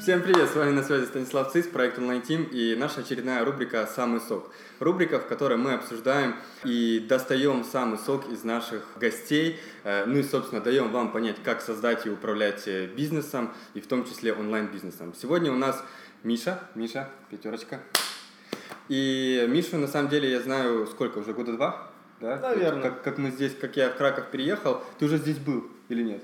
Всем привет, с вами на связи Станислав Цис, проект Online Team и наша очередная рубрика «Самый сок». Рубрика, в которой мы обсуждаем и достаем самый сок из наших гостей, э, ну и, собственно, даем вам понять, как создать и управлять э, бизнесом, и в том числе онлайн-бизнесом. Сегодня у нас Миша, Миша, пятерочка. И Мишу, на самом деле, я знаю, сколько, уже года два? Да? Наверное. Как, как мы здесь, как я в Краков переехал, ты уже здесь был или нет?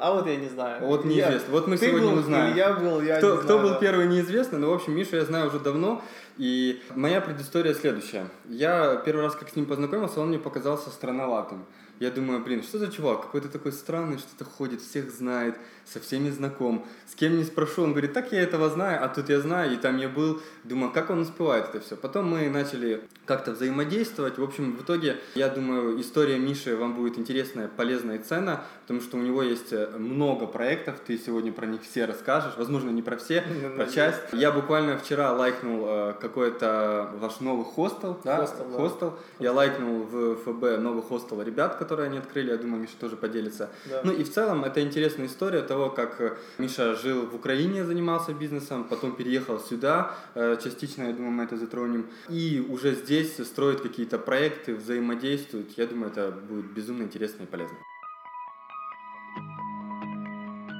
А вот я не знаю. Вот неизвестно. Я... Вот мы Ты сегодня был, узнаем. Я был, я кто, не кто знаю. был первый, неизвестно, но, в общем, Мишу я знаю уже давно. И моя предыстория следующая. Я первый раз, как с ним познакомился, он мне показался странноватым. Я думаю, блин, что за чувак? Какой-то такой странный, что-то ходит, всех знает, со всеми знаком. С кем не спрошу, он говорит, так я этого знаю, а тут я знаю, и там я был. Думаю, как он успевает это все. Потом мы начали как-то взаимодействовать. В общем, в итоге, я думаю, история Миши вам будет интересная, полезная и ценна, потому что у него есть э, много проектов, ты сегодня про них все расскажешь, возможно, не про все, про часть. Я буквально вчера лайкнул э, какой-то ваш новый хостел, да? Хостел, да. хостел. Я лайкнул в ФБ новый хостел ребят, которые они открыли, я думаю, Миша тоже поделится. Да. Ну и в целом это интересная история того, как э, Миша жил в Украине, занимался бизнесом, потом переехал сюда, э, частично, я думаю, мы это затронем, и уже здесь строит какие-то проекты, взаимодействует. Я думаю, это будет безумно интересно и полезно.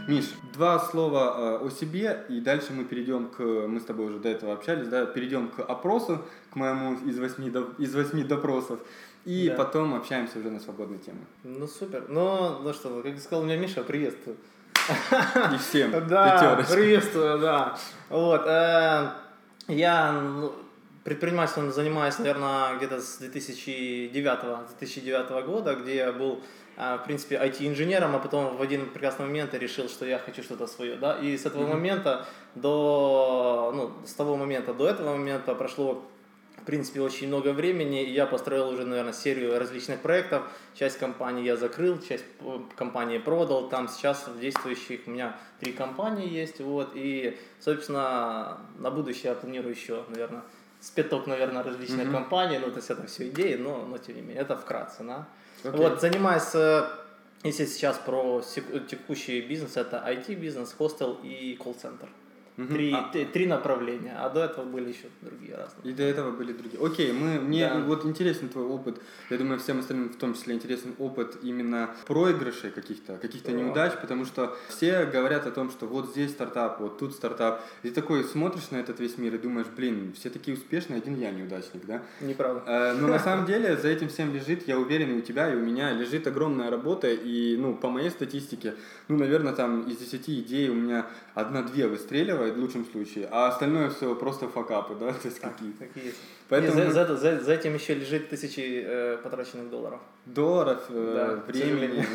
Миш, два слова э, о себе, и дальше мы перейдем к, мы с тобой уже до этого общались, да, перейдем к опросу, к моему из восьми, до, из восьми допросов, и Да. потом общаемся уже на свободные темы. Ну супер. Ну, ну что, как сказал мне Миша, приветствую. И всем Да, приветствую, да. Вот. э, Я ну, предпринимательством занимаюсь, наверное, где-то с 2009-2009 года, где я был, э, в принципе, IT-инженером, а потом в один прекрасный момент я решил, что я хочу что-то свое, да, и с этого Мгм. момента до, ну, с того момента до этого момента прошло принципе, очень много времени, и я построил уже, наверное, серию различных проектов. Часть компаний я закрыл, часть э, компании продал. Там сейчас действующих у меня три компании есть, вот, и, собственно, на будущее я планирую еще, наверное, с пяток, наверное, различных Мгм. компаний, ну, то есть это все идеи, но, но тем не менее, это вкратце, да. Окей. Вот, занимаюсь, э, если сейчас про текущий бизнес, это IT-бизнес, хостел и колл-центр. Мгм. Три, А, т- три направления, а до этого были еще другие разные. И до этого были другие. Окей, мы, мне Да. вот интересен твой опыт. Я думаю, всем остальным в том числе интересен опыт именно проигрышей каких-то, каких-то Да. неудач, потому что все говорят о том, что вот здесь стартап, вот тут стартап. И ты такой смотришь на этот весь мир и думаешь, блин, все такие успешные, один я неудачник, да? Неправда. Э, Но на самом деле за этим всем лежит, я уверен, и у тебя, и у меня лежит огромная работа, и, ну, по моей статистике, ну, наверное, там из 10 идей у меня одна-две выстреливает в лучшем случае, а остальное все просто факапы, да, то есть какие-то. Так и есть. Поэтому за, за, за- за этим еще лежит тысячи э, потраченных долларов. долларов, э, Да, времени,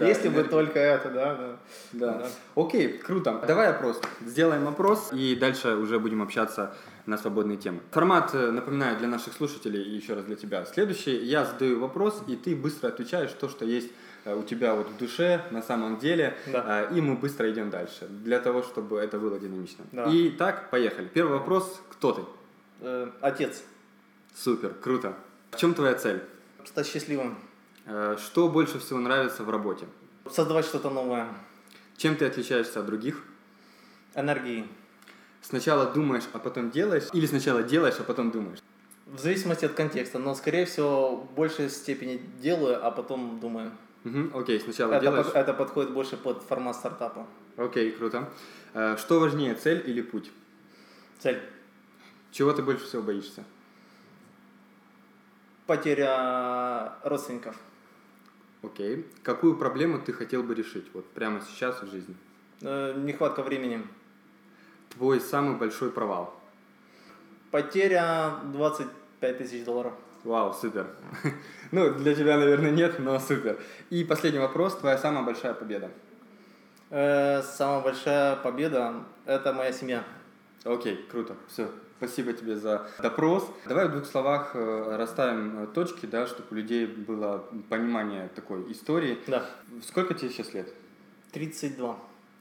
Если бы только это, да, да. Окей, круто. Давай опрос. Сделаем опрос, и дальше уже будем общаться на свободные темы. Формат, э, напоминаю, для наших слушателей и еще раз для тебя. Следующий. Я задаю вопрос, и ты быстро отвечаешь то, что есть у тебя вот в душе, на самом деле, Да. э, и мы быстро идем дальше, для того, чтобы это было динамично. Да. И так, поехали. Первый вопрос. Кто ты? Э, отец, Супер, круто. В чем твоя цель? стать счастливым, Э, Что больше всего нравится в работе? создавать что-то новое, Чем ты отличаешься от других? энергии. Сначала думаешь, а потом делаешь? Или сначала делаешь, а потом думаешь? В зависимости от контекста, но, скорее всего, в большей степени делаю, а потом думаю. Мгм, окей, сначала Это, делаешь. под- это подходит больше под формат стартапа. Окей, круто. Э, Что важнее, цель или путь? Цель. Чего ты больше всего боишься? Потеря родственников. Окей. Какую проблему ты хотел бы решить вот прямо сейчас в жизни? Э, нехватка времени. Твой самый большой провал? Потеря 25 тысяч долларов. Вау, супер. Ну, для тебя, наверное, нет, но супер. И последний вопрос. Твоя самая большая победа? Э, самая большая победа – это моя семья. Окей, круто. Все. Спасибо тебе за допрос. Давай в двух словах э, расставим э, точки, да, чтобы у людей было понимание такой истории. Да, Сколько тебе сейчас лет? 32.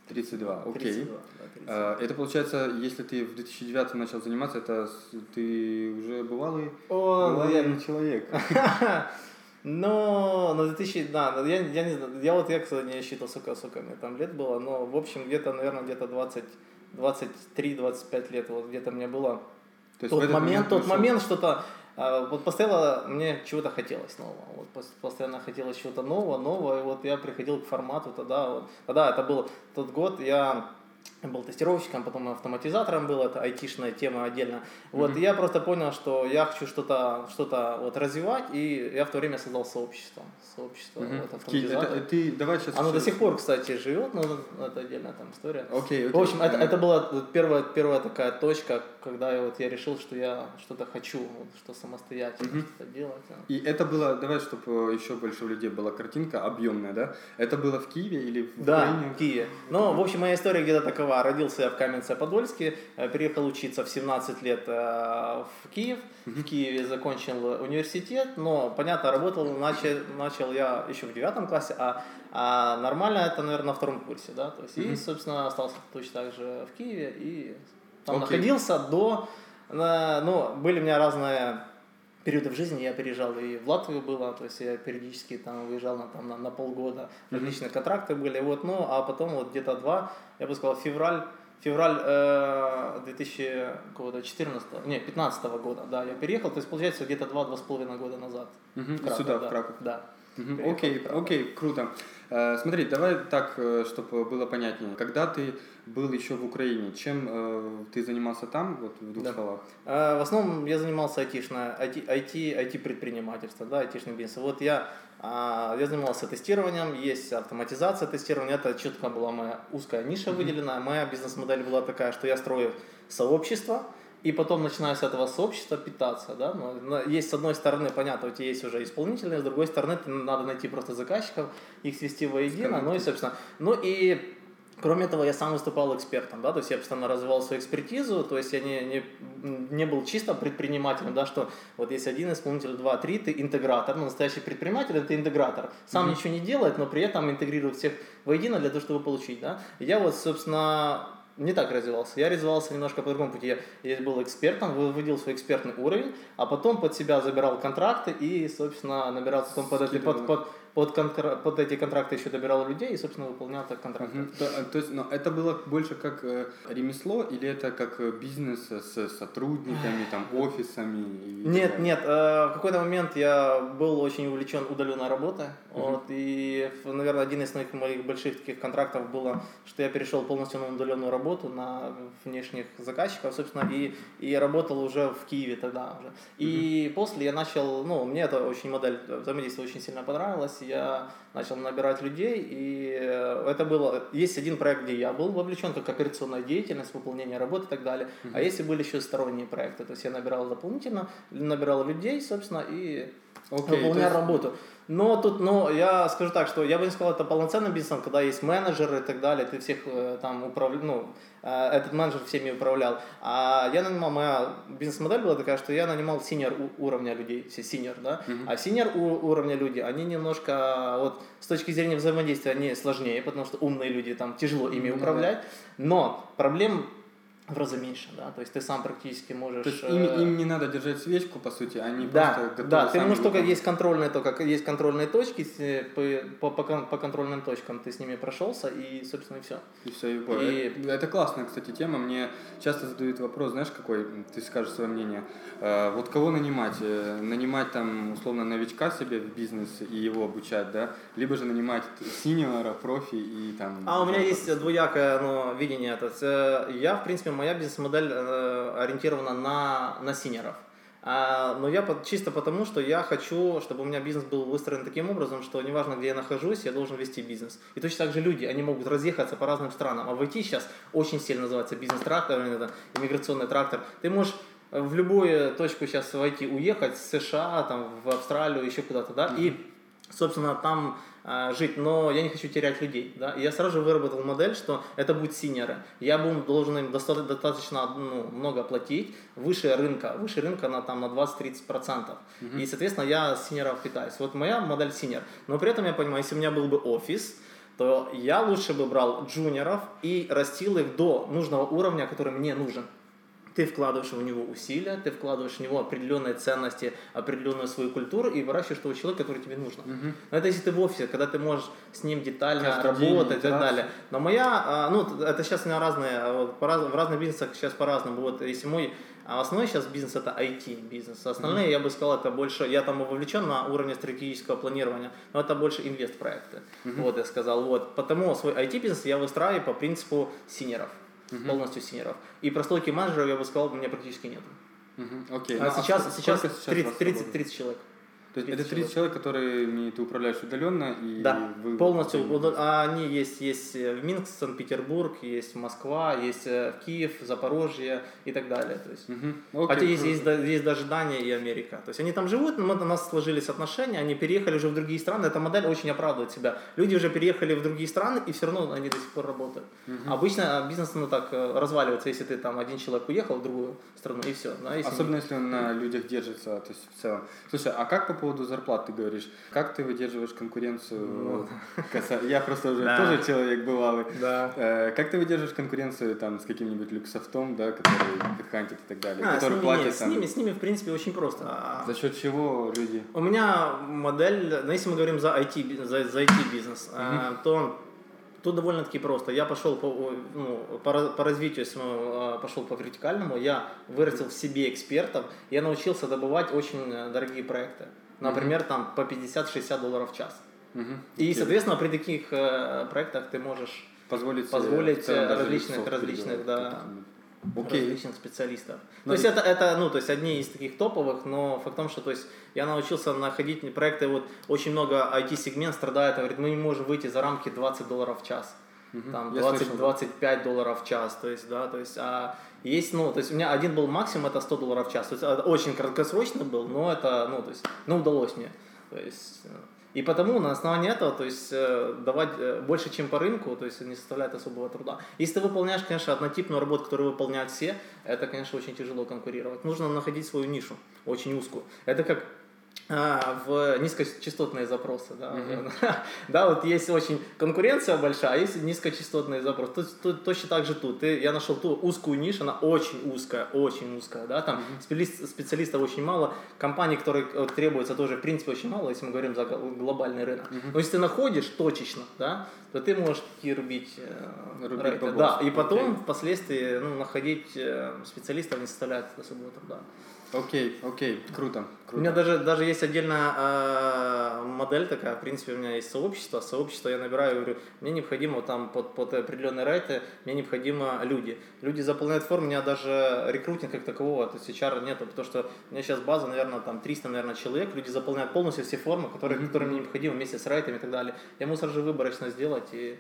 32, окей. 32, да, 32. А, Это получается, если ты в 2009 начал заниматься, это ты уже бывалый, О, бывалый я- человек. Но на 2000, да, я, я не знаю, я вот, я, кстати, не считал, сколько, сколько мне там лет было, но, в общем, где-то, наверное, где-то 20, 23-25 лет, вот где-то мне было. То есть тот момент, момент тот момент что-то, вот постоянно мне чего-то хотелось нового, вот постоянно хотелось чего-то нового, нового, и вот я приходил к формату тогда, вот, тогда это был тот год, я был тестировщиком, потом автоматизатором был, это айтишная тема отдельно. Вот, mm-hmm. и я просто понял, что я хочу что-то что вот развивать, и я в то время создал сообщество. Сообщество mm-hmm. вот, автоматизаторов. Это, ты, давай сейчас Оно до сих пор, кстати, живет, но это отдельная там история. Окей, okay, okay. В общем, это, это была первая, первая такая точка, когда я, вот, я решил, что я что-то хочу, вот, что самостоятельно mm-hmm. что-то делать. И это было, давай, чтобы еще больше у людей была картинка объемная, да? Это было в Киеве или в Да, Украине? в Киеве. Ну, в общем, моя история где-то такова Родился я в Каменце-Подольске, э, переехал учиться в 17 лет э, в Киев. В Киеве закончил университет, но, понятно, работал, начал, начал я еще в девятом классе, а, а нормально это, наверное, на втором курсе, да, то есть, mm-hmm. и, собственно, остался точно так же в Киеве, и там okay. находился до, ну, были у меня разные периоды в жизни я переезжал и в Латвию было, то есть я периодически там выезжал на, там, на, на полгода, различные контракты были, вот, ну, а потом вот где-то два, я бы сказал, февраль, февраль э, 2014, не, 15 года, да, я переехал, то есть получается где-то два-два с половиной года назад. В Краков, сюда, да, в Краков. Да. Окей, окей, круто. Э, смотри, давай так, э, чтобы было понятнее. Когда ты был еще в Украине, чем э, ты занимался там, вот в двух да. словах? В основном я занимался айтишно, IT, IT, IT предпринимательство, да, айтишным бизнесом. Вот я, а, я занимался тестированием, есть автоматизация тестирования, это четко была моя узкая ниша выделена. Моя бизнес-модель была такая, что я строю сообщество, и потом начиная с этого сообщества питаться, да, но есть с одной стороны, понятно, у тебя есть уже исполнительные, с другой стороны, ты надо найти просто заказчиков, их свести воедино, ну и, собственно, ну и Кроме этого, я сам выступал экспертом, да, то есть я постоянно развивал свою экспертизу, то есть я не, не, не был чисто предпринимателем, да, что вот есть один исполнитель, два, три, ты интегратор, ну, настоящий предприниматель это интегратор, сам mm-hmm. ничего не делает, но при этом интегрирует всех воедино для того, чтобы получить, да. Я вот, собственно, не так развивался. Я развивался немножко по другому пути. Я, я был экспертом, выводил свой экспертный уровень, а потом под себя забирал контракты и, собственно, набирал потом под, под, под, под, контр... под эти контракты еще добирал людей и, собственно, выполнял так контракты. Угу. То, э, то есть, но это было больше как э, ремесло или это как э, бизнес с сотрудниками, там, офисами? нет, нет. Э, в какой-то момент я был очень увлечен удаленной работой. Угу. Вот, и, наверное, один из моих, моих больших таких контрактов было, что я перешел полностью на удаленную работу, на внешних заказчиков, собственно, и, и работал уже в Киеве тогда уже. И угу. после я начал, ну, мне эта очень модель взаимодействия очень сильно понравилась, я начал набирать людей, и э, это было... Есть один проект, где я был вовлечен, как операционная деятельность, выполнение работы и так далее, uh-huh. а если были еще сторонние проекты, то есть я набирал дополнительно, набирал людей, собственно, и okay, выполнял есть... работу. Но тут, ну, я скажу так, что я бы не сказал, это полноценным бизнесом, когда есть менеджеры и так далее, ты всех э, там управляешь, ну, э, этот менеджер всеми управлял. А я нанимал, моя бизнес-модель была такая, что я нанимал senior уровня людей, все senior, да, uh-huh. а senior уровня люди, они немножко, вот, с точки зрения взаимодействия, они сложнее, потому что умные люди, там, тяжело ими uh-huh. управлять, но проблем в разы меньше, да, то есть ты сам практически можешь... То есть им, э, им не надо держать свечку, по сути, они да, просто Да, ты можешь только есть контрольные, только есть контрольные точки, по, по, по, по контрольным точкам ты с ними прошелся, и, собственно, и все. И все, и, и... Это классная, кстати, тема, мне часто задают вопрос, знаешь, какой, ты скажешь свое мнение, э, вот кого нанимать? Э, нанимать там, условно, новичка себе в бизнес и его обучать, да, либо же нанимать синьора, профи и там... А, у меня есть двоякое ну, видение, то есть я, в принципе, моя бизнес-модель э, ориентирована на, на синеров. А, но я чисто потому, что я хочу, чтобы у меня бизнес был выстроен таким образом, что неважно, где я нахожусь, я должен вести бизнес. И точно так же люди, они могут разъехаться по разным странам. А в IT сейчас очень сильно называется бизнес-трактор, это иммиграционный трактор. Ты можешь в любую точку сейчас в IT уехать, с США, там, в Австралию, еще куда-то, да, mm-hmm. и, собственно, там а, жить, но я не хочу терять людей. Да? И я сразу же выработал модель, что это будут senior ы. Я буду, должен им достаточно, достаточно ну, много платить, выше рынка, выше рынка на, там, на 20-30%. Mm-hmm. И, соответственно, я senior ов пытаюсь. Вот моя модель senior. Но при этом я понимаю, если у меня был бы офис, то я лучше бы брал junior ов и растил их до нужного уровня, который мне нужен. Ты вкладываешь в него усилия, ты вкладываешь в него определенные ценности, определенную свою культуру и выращиваешь того человека, который тебе нужно. Мгм. Но это если ты в офисе, когда ты можешь с ним детально Каждый день работать и так итерации. далее. Но моя, а, ну, это сейчас меня разные, а, в разных бизнесах сейчас по-разному. Вот если мой а основной сейчас бизнес это IT-бизнес. Остальные, я бы сказал, это больше, я там вовлечен на уровне стратегического планирования, но это больше инвест-проекты. Вот я сказал. Вот. Потому свой IT-бизнес я выстраиваю по принципу синеров. Полностью синеров. И прослойки менеджеров, я бы сказал, у меня практически нет. Мгм. Окей. А Ну, сейчас, сколько сейчас вас 30, работает? 30, 30 человек. То есть это 30 30 человек, которыми ты управляешь удаленно и Да, вы полностью. удал- а Они есть, есть в Минск, Санкт-Петербург, есть Москва, есть э, в Киев, Запорожье и так далее. То есть. Хотя Окей, есть, круто. есть, да- есть даже Дания и Америка. То есть они там живут, но мы- у нас сложились отношения, они переехали уже в другие страны. Эта модель очень оправдывает себя. Люди уже переехали в другие страны, и все равно они до сих пор работают. Обычно бизнес ну, так э, разваливается, если ты там один человек уехал в другую страну, и все. Да, если Особенно если он на людях держится, то есть в целом. Слушай, а как по поводу зарплат ты говоришь? Как ты выдерживаешь конкуренцию? каса- Я просто уже тоже человек бывалый. Да. Э, Как ты выдерживаешь конкуренцию там с каким-нибудь люксофтом, да, который хантит и так далее, А, который платит с, ними, с ними, в принципе, очень просто. А, За счет чего люди? У меня модель, ну, если мы говорим за IT, за, за IT бизнес, а, то тут довольно-таки просто. Я пошел по, ну, по, по развитию своему, пошел по вертикальному, я вырастил в себе экспертов, я научился добывать очень э, дорогие проекты. Например, там по 50-60 долларов в час. Мгм. И, соответственно, при таких э, проектах ты можешь позволить, позволить, э, различных- различных, да. Окей. различных специалистов. Ну, то есть это, это, ну, то есть одни из таких топовых, но факт в том, что то есть я научился находить проекты, вот очень много IT-сегмент страдает, говорит, мы не можем выйти за рамки 20 долларов в час. Там слышал, да. 20-25 долларов в час, то есть, да, то есть, а есть, ну, то есть у меня один был максимум, это 100 долларов в час, то есть очень краткосрочно был, но это, ну, то есть, ну, удалось мне, то есть, э, и потому на основании этого, то есть э, давать э, больше, чем по рынку, то есть не составляет особого труда. Если ты выполняешь, конечно, однотипную работу, которую выполняют все, это, конечно, очень тяжело конкурировать. Нужно находить свою нишу, очень узкую. Это как а, в низкочастотные запросы. Да, да, вот есть очень конкуренция большая, а есть низкочастотные запросы. Тут, тут точно так же тут. Ты, я нашел ту узкую нишу, она очень узкая, очень узкая. Да, там специалист- специалистов очень мало, компаний, которые э, требуется тоже, в принципе, очень мало, если мы говорим за гл- глобальный рынок. Но если ты находишь точечно, да, то ты можешь рубить, э, Рубить рейты. Да, и потом Окей. впоследствии ну, находить э, специалистов не составляет особого труда. Окей, окей, круто, У круто. меня даже, даже есть отдельная э, модель такая, в принципе, у меня есть сообщество. Сообщество я набираю, говорю, мне необходимо там под, под определенные рейты, мне необходимо люди. Люди заполняют форму, у меня даже рекрутинг как такового, то есть HR нету, потому что у меня сейчас база, наверное, там 300, наверное, человек, люди заполняют полностью все формы, которые, которые мне необходимы вместе с рейтами и так далее. Я могу сразу же выборочно сделать и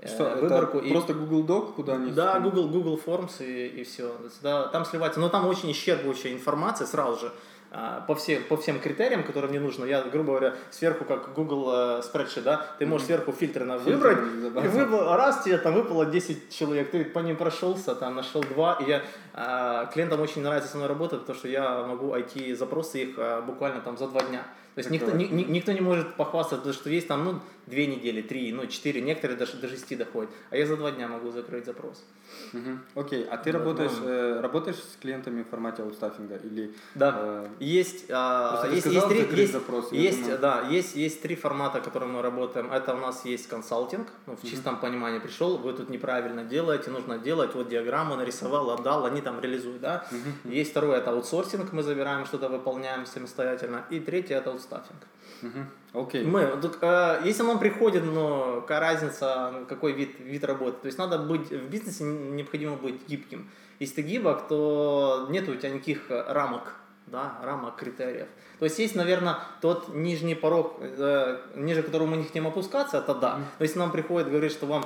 э, Что, это выборку. и- просто Google Doc, куда они... да, Google, Google Forms и, и все. Да, там сливается. Но там очень исчерпывающая информация сразу же а, по всем, по всем критериям, которые мне нужно. Я, грубо говоря, сверху, как Google э, Spreadsheet, да, ты можешь сверху фильтры на выбрать, и выбрал, раз тебе там выпало 10 человек, ты по ним прошелся, там нашел два, и я, а, клиентам очень нравится со мной работать, потому что я могу IT-запросы их а, буквально там за два дня. То есть никто, ни- ни- никто не может похвастаться, потому что есть там, ну, две недели, три, ну, четыре, некоторые даже до шести доходят, а я за два дня могу закрыть запрос. Мгм. Окей, а ты Вот, работаешь, ну. э, работаешь с клиентами в формате аутстаффинга или... Да. э, Есть, ты есть, сказал есть, три, есть, запрос, есть, думаю. да, есть, есть три формата, которым мы работаем. Это у нас есть консалтинг, ну, в чистом понимании пришел, вы тут неправильно делаете, нужно делать, вот диаграмму нарисовал, отдал, они там реализуют, да. Есть второй, это аутсорсинг, мы забираем что-то, выполняем самостоятельно. И третий, это аутстаффинг. мгм. Окей. Мы, тут, э, если нам приходит, ну, какая разница, какой вид, вид работы. То есть надо быть, в бизнесе необходимо быть гибким. Если ты гибок, то нет у тебя никаких рамок, да, рамок, критериев. То есть есть, наверное, тот нижний порог, э, ниже которого мы не хотим опускаться, это да. Но если нам приходит говорить, что вам,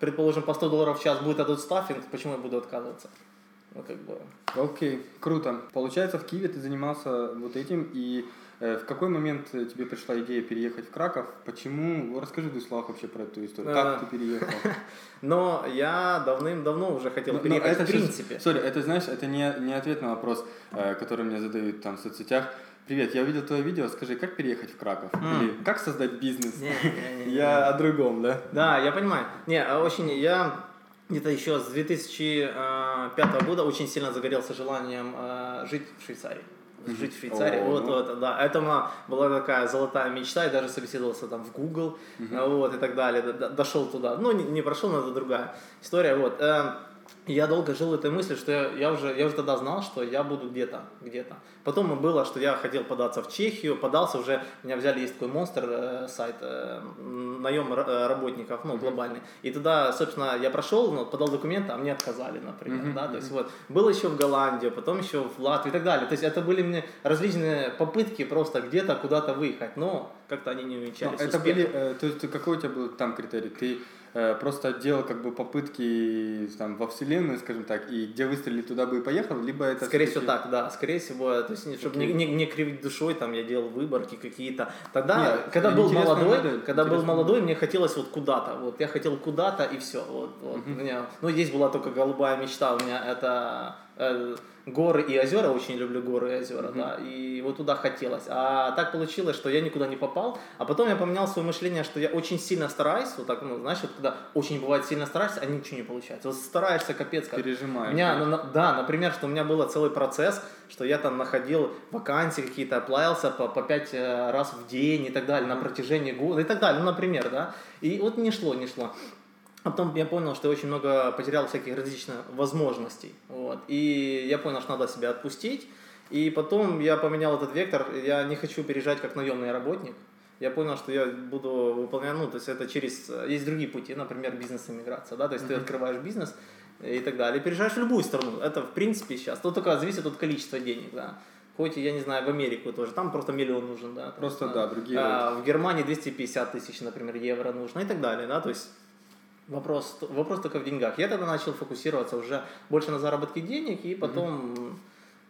предположим, по 100 долларов в час будет этот стаффинг, почему я буду отказываться? Ну, как бы... Окей, круто. Получается, в Киеве ты занимался вот этим, и в какой момент э, тебе пришла идея переехать в Краков? Почему? Расскажи в двух словах вообще про эту историю. Э, Как ты переехал? Но я давным-давно уже хотел Ну, ну, переехать в принципе. Сори, это знаешь, это не, не ответ на вопрос, э, который мне задают там в соцсетях. Привет, я увидел твое видео, скажи, как переехать в Краков? М. Или как создать бизнес? Не-не-не-не. Я о другом, да? Да, я понимаю. Не, а очень я где-то еще с 2005 года очень сильно загорелся желанием э, жить в Швейцарии. Жить в Швейцарии, О, вот, ну. вот, да. Это моя была такая золотая мечта, я даже собеседовался там в Google, вот, и так далее, дошел туда. Ну, не, не прошел, но это другая история, вот. Я долго жил этой мыслью, что я, я уже, я уже тогда знал, что я буду где-то, где-то. Потом было, что я хотел податься в Чехию, подался уже, меня взяли, есть такой монстр э, сайт, э, наем э, работников, ну, глобальный. И туда, собственно, я прошел, ну, подал документы, а мне отказали, например, Мгм, да, то есть вот, был еще в Голландию, потом еще в Латвию и так далее. То есть это были мне различные попытки просто где-то куда-то выехать, но как-то они не увенчались это успехом. были, э, то есть какой у тебя был там критерий? Ты просто делал как бы попытки там во вселенную, скажем так, и где выстрелили, туда бы и поехал, либо это Скорее всего так, да. Скорее всего, то есть, чтобы не, не, не кривить душой, там я делал выборки какие-то. Тогда, Нет, когда был молодой, модель, когда был молодой, мне хотелось вот куда-то. Вот я хотел куда-то и все. Вот, вот. У меня, ну, здесь была только голубая мечта. У меня это э, горы и озера. Очень люблю горы и озера, да. И вот туда хотелось. А так получилось, что я никуда не попал. А потом я поменял свое мышление, что я очень сильно стараюсь. Вот так, ну, знаешь, вот когда очень бывает сильно стараешься, а ничего не получается. Вот стараешься капец как. Пережимаешь, У меня, да. на- да, например, что у меня был целый процесс, что я там находил вакансии какие-то, оплавился по, по пять э, раз в день и так далее, на протяжении года и так далее, ну, например, да. И вот не шло, не шло. А потом я понял, что я очень много потерял всяких различных возможностей. Вот. И я понял, что надо себя отпустить. И потом я поменял этот вектор. Я не хочу переезжать как наемный работник. Я понял, что я буду выполнять, ну, то есть это через... Есть другие пути, например, бизнес-иммиграция, да, то есть ты открываешь бизнес и так далее, переезжаешь в любую страну. Это, в принципе, сейчас. Тут только зависит от количества денег, да. Хоть, я не знаю, в Америку тоже, там просто миллион нужен, да. там, Просто, да, другие а, в Германии 250 тысяч, например, евро нужно и так далее, да, то есть Вопрос, вопрос только в деньгах. Я тогда начал фокусироваться уже больше на заработке денег, и потом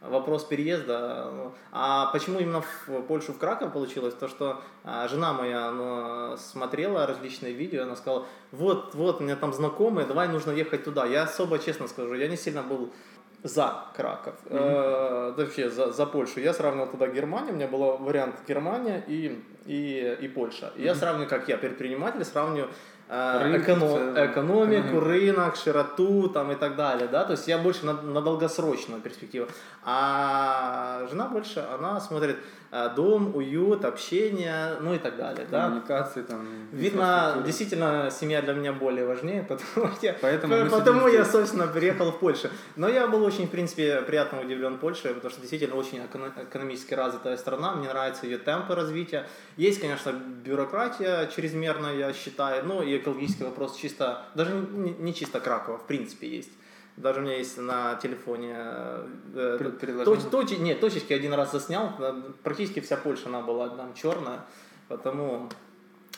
вопрос переезда. А почему именно в Польшу, в Краков получилось? То, что а, жена моя она смотрела различные видео, она сказала, вот, вот, у меня там знакомые, давай нужно ехать туда. Я особо, честно скажу, я не сильно был за Краков, э, вообще за, за Польшу. Я сравнивал тогда Германию, у меня был вариант Германия и, и, и Польша. И Я сравниваю, как я предприниматель, сравниваю э, эконо- в целом. экономику, Экономику. рынок, широту там и так далее, да, то есть я больше на, на долгосрочную перспективу, а жена больше, она смотрит э, дом, уют, общение, ну и так далее, да. коммуникации там. Видно, действительно, семья для меня более важнее, потому, я, Поэтому потому я, собственно, приехал в Польшу. Но я был очень, в принципе, приятно удивлен Польшей, потому что действительно очень эко- экономически развитая страна, мне нравятся ее темпы развития. Есть, конечно, бюрократия чрезмерная, я считаю, ну и экологический вопрос чисто, даже не, не чисто Кракова, в принципе, есть. Даже у меня есть на телефоне э, э, точ- точи- нет, точечки один раз заснял, э, практически вся Польша она была там черная, потому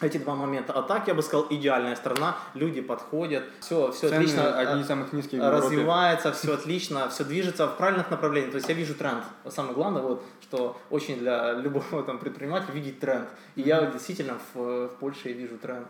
эти два момента. А так, я бы сказал, идеальная страна, люди подходят, все, все Цены отлично. одни э, из самых низких развивается, все отлично, все движется в правильных направлениях. То есть я вижу тренд. Самое главное, вот, что очень для любого там, предпринимателя видеть тренд. И я действительно в, в Польше вижу тренд.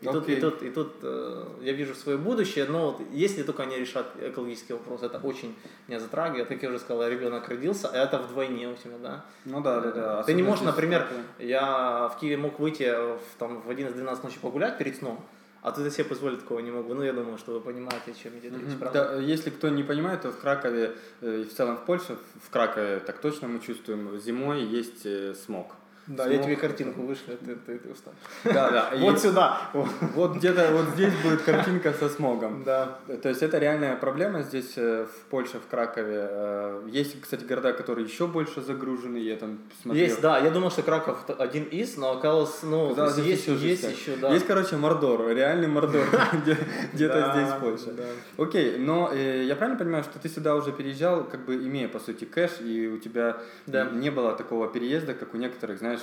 И тут, и тут, и тут э, я вижу свое будущее, но вот если только они решат экологический вопрос, это очень меня затрагивает. Как я уже сказал, ребенок родился, а это вдвойне у тебя, да? Ну да, да, да. Ты не можешь, например, я в Киеве мог выйти в, там, в 11-12 ночи погулять перед сном, а тут я себе позволить такого не могу. Ну, я думаю, что вы понимаете, о чем идет речь, правда? Да, если кто не понимает, то в Кракове э, и в целом в Польше, в- в Кракове так точно мы чувствуем, зимой есть э, смог. Да, я Смог. тебе картинку вышлю, ты, ты, ты устал. Да, да. и Вот сюда. Вот где-то вот здесь будет картинка со смогом. Да. То есть это реальная проблема здесь э, в Польше, в Кракове. Э, Есть, кстати, города, которые еще больше загружены. Я там смотрел. Есть, да, я думал, что Краков один из, но оказалось, ну, здесь есть, еще есть еще, да. Есть, короче, Мордор, реальный Мордор где- где-то здесь в Польше. Окей, но э, я правильно понимаю, что ты сюда уже переезжал, как бы имея, по сути, кэш, и у тебя не было такого переезда, как у некоторых, знаешь,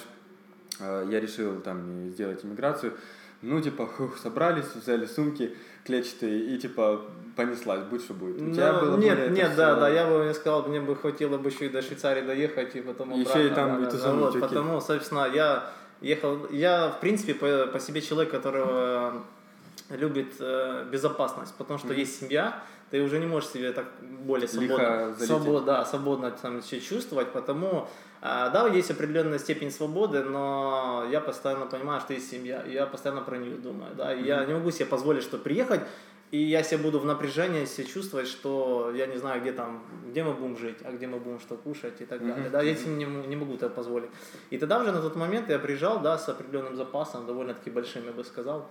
я решил там сделать иммиграцию, ну, типа, хух, собрались, взяли сумки клетчатые и, типа, понеслась, будь что будет. У тебя Ну, было нет, нет, да, всё- да, я бы не сказал, мне бы хватило бы еще и до Швейцарии доехать, и потом Еще обратно. и там да, и да, да, вот. Потому, собственно, я ехал, я, в принципе, по, по себе человек, которого любит э, безопасность, потому что mm-hmm. есть семья, ты уже не можешь себе так более свободно, свободно, да, свободно там чувствовать, потому а, да, есть определенная степень свободы, но я постоянно понимаю, что есть семья, и я постоянно про нее думаю, да, и mm-hmm. я не могу себе позволить, что приехать, и я себя буду в напряжении себя чувствовать, что я не знаю, где там, где мы будем жить, а где мы будем что кушать и так mm-hmm. далее. Да, я себе не, не могу это позволить. И тогда уже на тот момент я приезжал, да, с определенным запасом, довольно-таки большим, я бы сказал.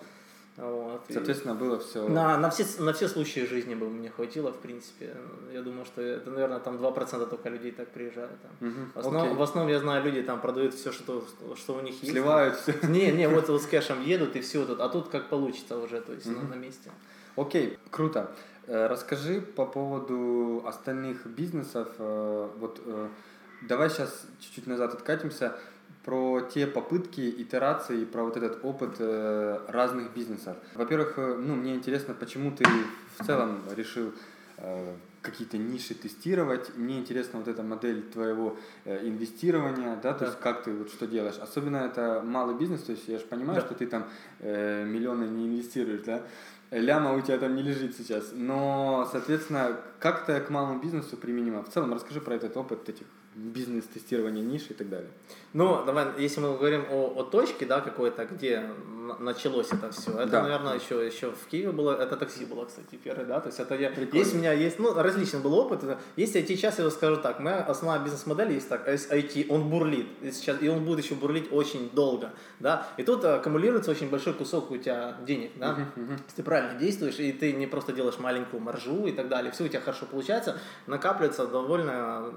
Вот. Соответственно, было все... На, на, все, на все случаи жизни бы мне хватило, в принципе. Я думаю, что это, наверное, там 2% только людей так приезжают. Там. Угу. В, основном, в основном, я знаю, люди там продают все, что, что у них есть. Сливают все. Не, не, вот, вот с кэшем едут и все тут, а тут как получится уже, то есть угу. на, на месте. Окей, круто. Э, расскажи по поводу остальных бизнесов. Э, вот э, давай сейчас чуть-чуть назад откатимся про те попытки, итерации, про вот этот опыт разных бизнесов. Во-первых, ну, мне интересно, почему ты в целом решил какие-то ниши тестировать. Мне интересна вот эта модель твоего инвестирования, да, то да. есть как ты вот что делаешь. Особенно это малый бизнес, то есть я же понимаю, да. что ты там э, миллионы не инвестируешь, да ляма у тебя там не лежит сейчас. Но, соответственно, как это к малому бизнесу применимо? В целом, расскажи про этот опыт этих бизнес-тестирования ниши и так далее. Ну, давай, если мы говорим о, о точке, да, какой-то, где началось это все, это, да. наверное, еще, еще в Киеве было, это такси было, кстати, первый, да, то есть это я, Прикольно. есть у меня, есть, ну, различный был опыт, есть IT, сейчас я скажу так, моя основная бизнес-модель есть так, IT, он бурлит, и, сейчас, и он будет еще бурлить очень долго, да, и тут аккумулируется очень большой кусок у тебя денег, да, uh-huh, uh-huh. если ты правильно действуешь, и ты не просто делаешь маленькую маржу и так далее, все у тебя хорошо получается, накапливается довольно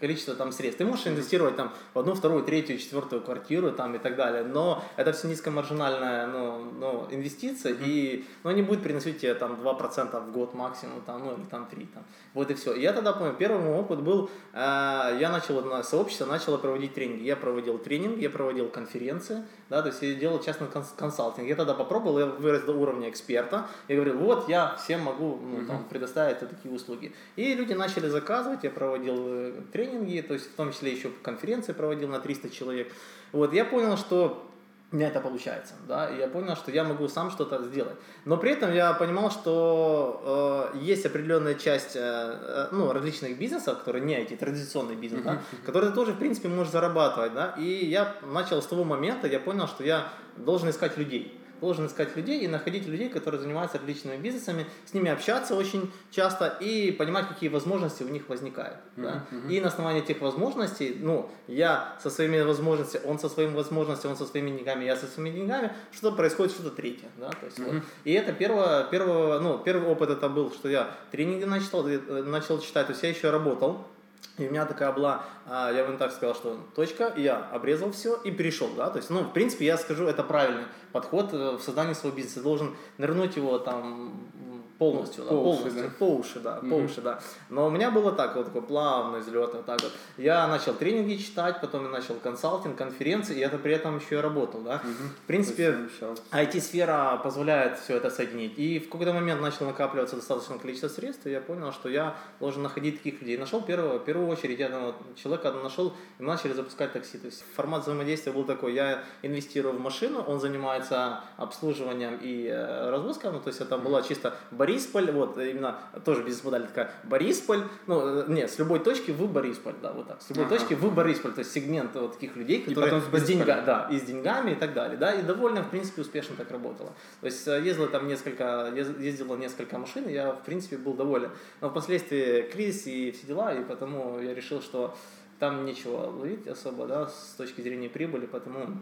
количество там средств. Ты можешь инвестировать там в одну, вторую, третью, четвертую квартиру там и так далее, но это все низкомаржинальная ну, ну, инвестиция, mm-hmm. и ну, они будут приносить тебе там 2% в год максимум, там, ну или там 3. Там. Вот и все. И я тогда помню, первый мой опыт был, э, я начал на сообщество, начал проводить тренинги. Я проводил тренинг, я проводил конференции, да, то есть я делал частный консалтинг. Я тогда попробовал, я вырос до уровня эксперта, я говорил, вот я всем могу ну, там, предоставить такие услуги. И люди начали заказывать, я проводил э, тренинги, то есть в том числе еще конференции проводил на 300 человек. Вот, я понял, что у меня это получается, да, и я понял, что я могу сам что-то сделать. Но при этом я понимал, что э, есть определенная часть, э, э ну, различных бизнесов, которые не эти традиционные бизнес, да, которые тоже, в принципе, можешь зарабатывать, да, и я начал с того момента, я понял, что я должен искать людей должен искать людей и находить людей, которые занимаются различными бизнесами, с ними общаться очень часто и понимать, какие возможности у них возникают. Mm-hmm. Да? И на основании этих возможностей, ну, я со своими возможностями, он со своими возможностями, он со своими деньгами, я со своими деньгами, что-то происходит, что-то третье. Да? То есть, mm-hmm. вот. И это первое, первое, ну, первый опыт это был, что я тренинги начал, э, начал читать, то есть я еще работал, и у меня такая была, а, я бы так сказал, что точка, я обрезал все и перешел, да, то есть, ну, в принципе, я скажу, это правильный подход э, в создании своего бизнеса, должен нырнуть его там полностью, по, да, полностью, да. по уши, да, mm-hmm. по уши, да. Но у меня было так, вот такой плавный взлет, вот так вот. Я начал тренинги читать, потом я начал консалтинг, конференции, и это при этом еще и работал, да. Mm-hmm. В принципе, IT-сфера позволяет все это соединить. И в какой-то момент начало накапливаться достаточное количество средств, и я понял, что я должен находить таких людей. Нашел первого, в первую очередь, я ну, человека нашел, и мы начали запускать такси. То есть формат взаимодействия был такой, я инвестирую в машину, он занимается обслуживанием и э, развозкой, ну, то есть это была чисто Борисполь, вот именно тоже бизнес-модель такая, Борисполь, ну, э, нет, с любой точки в Борисполь, да, вот так, с любой ага. точки в Борисполь, то есть сегмент вот таких людей, которые с, с, деньга, да, и с деньгами и так далее, да, и довольно, в принципе, успешно так работало. То есть э, ездила там несколько, ездила несколько машин, и я, в принципе, был доволен. Но впоследствии кризис и все дела, и потому я решил, что там нечего ловить особо, да, с точки зрения прибыли, потому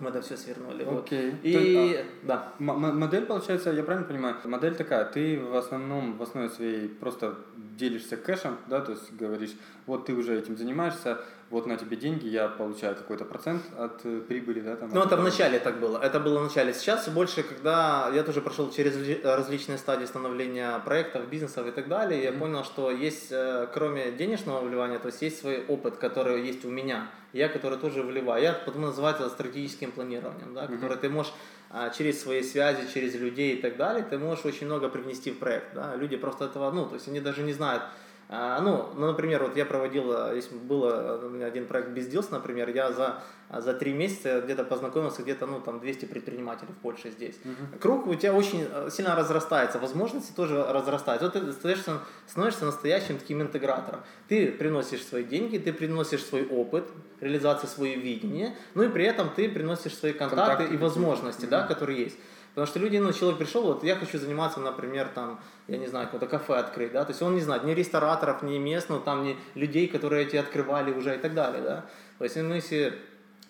мы это все свернули. Окей. Вот. И а, да. модель, получается, я правильно понимаю, модель такая, ты в основном, в основе своей просто делишься кэшем, да, то есть говоришь, вот ты уже этим занимаешься, вот на тебе деньги, я получаю какой-то процент от э, прибыли, да? Там, ну, это в начале так было, это было в начале. Сейчас больше, когда я тоже прошел через различные стадии становления проектов, бизнесов и так далее, mm-hmm. я понял, что есть, э, кроме денежного вливания, то есть есть свой опыт, который есть у меня, я который тоже вливаю. Я потому называю это стратегическим планированием, да, mm-hmm. который ты можешь а, через свои связи, через людей и так далее, ты можешь очень много привнести в проект. Да? Люди просто этого, ну, то есть они даже не знают, А, ну, ну, например, вот я проводил, э, есть было у меня один проект Бездилс, например, я за, за три месяца где-то познакомился, где-то, ну, там, 200 предпринимателей в Польше здесь. Uh-huh. Круг у тебя очень сильно разрастается, возможности тоже разрастаются. Вот ты становишься, становишься настоящим таким интегратором. Ты приносишь свои деньги, ты приносишь свой опыт, реализации свое видение, ну и при этом ты приносишь свои контакты, контакты и возможности, uh-huh. да, которые есть. Потому что люди, ну, человек пришел, вот я хочу заниматься, например, там, я не знаю, какое-то кафе открыть, да, то есть он не знает ни рестораторов, ни мест, ну, там, ни людей, которые эти открывали уже и так далее, да. То есть мы если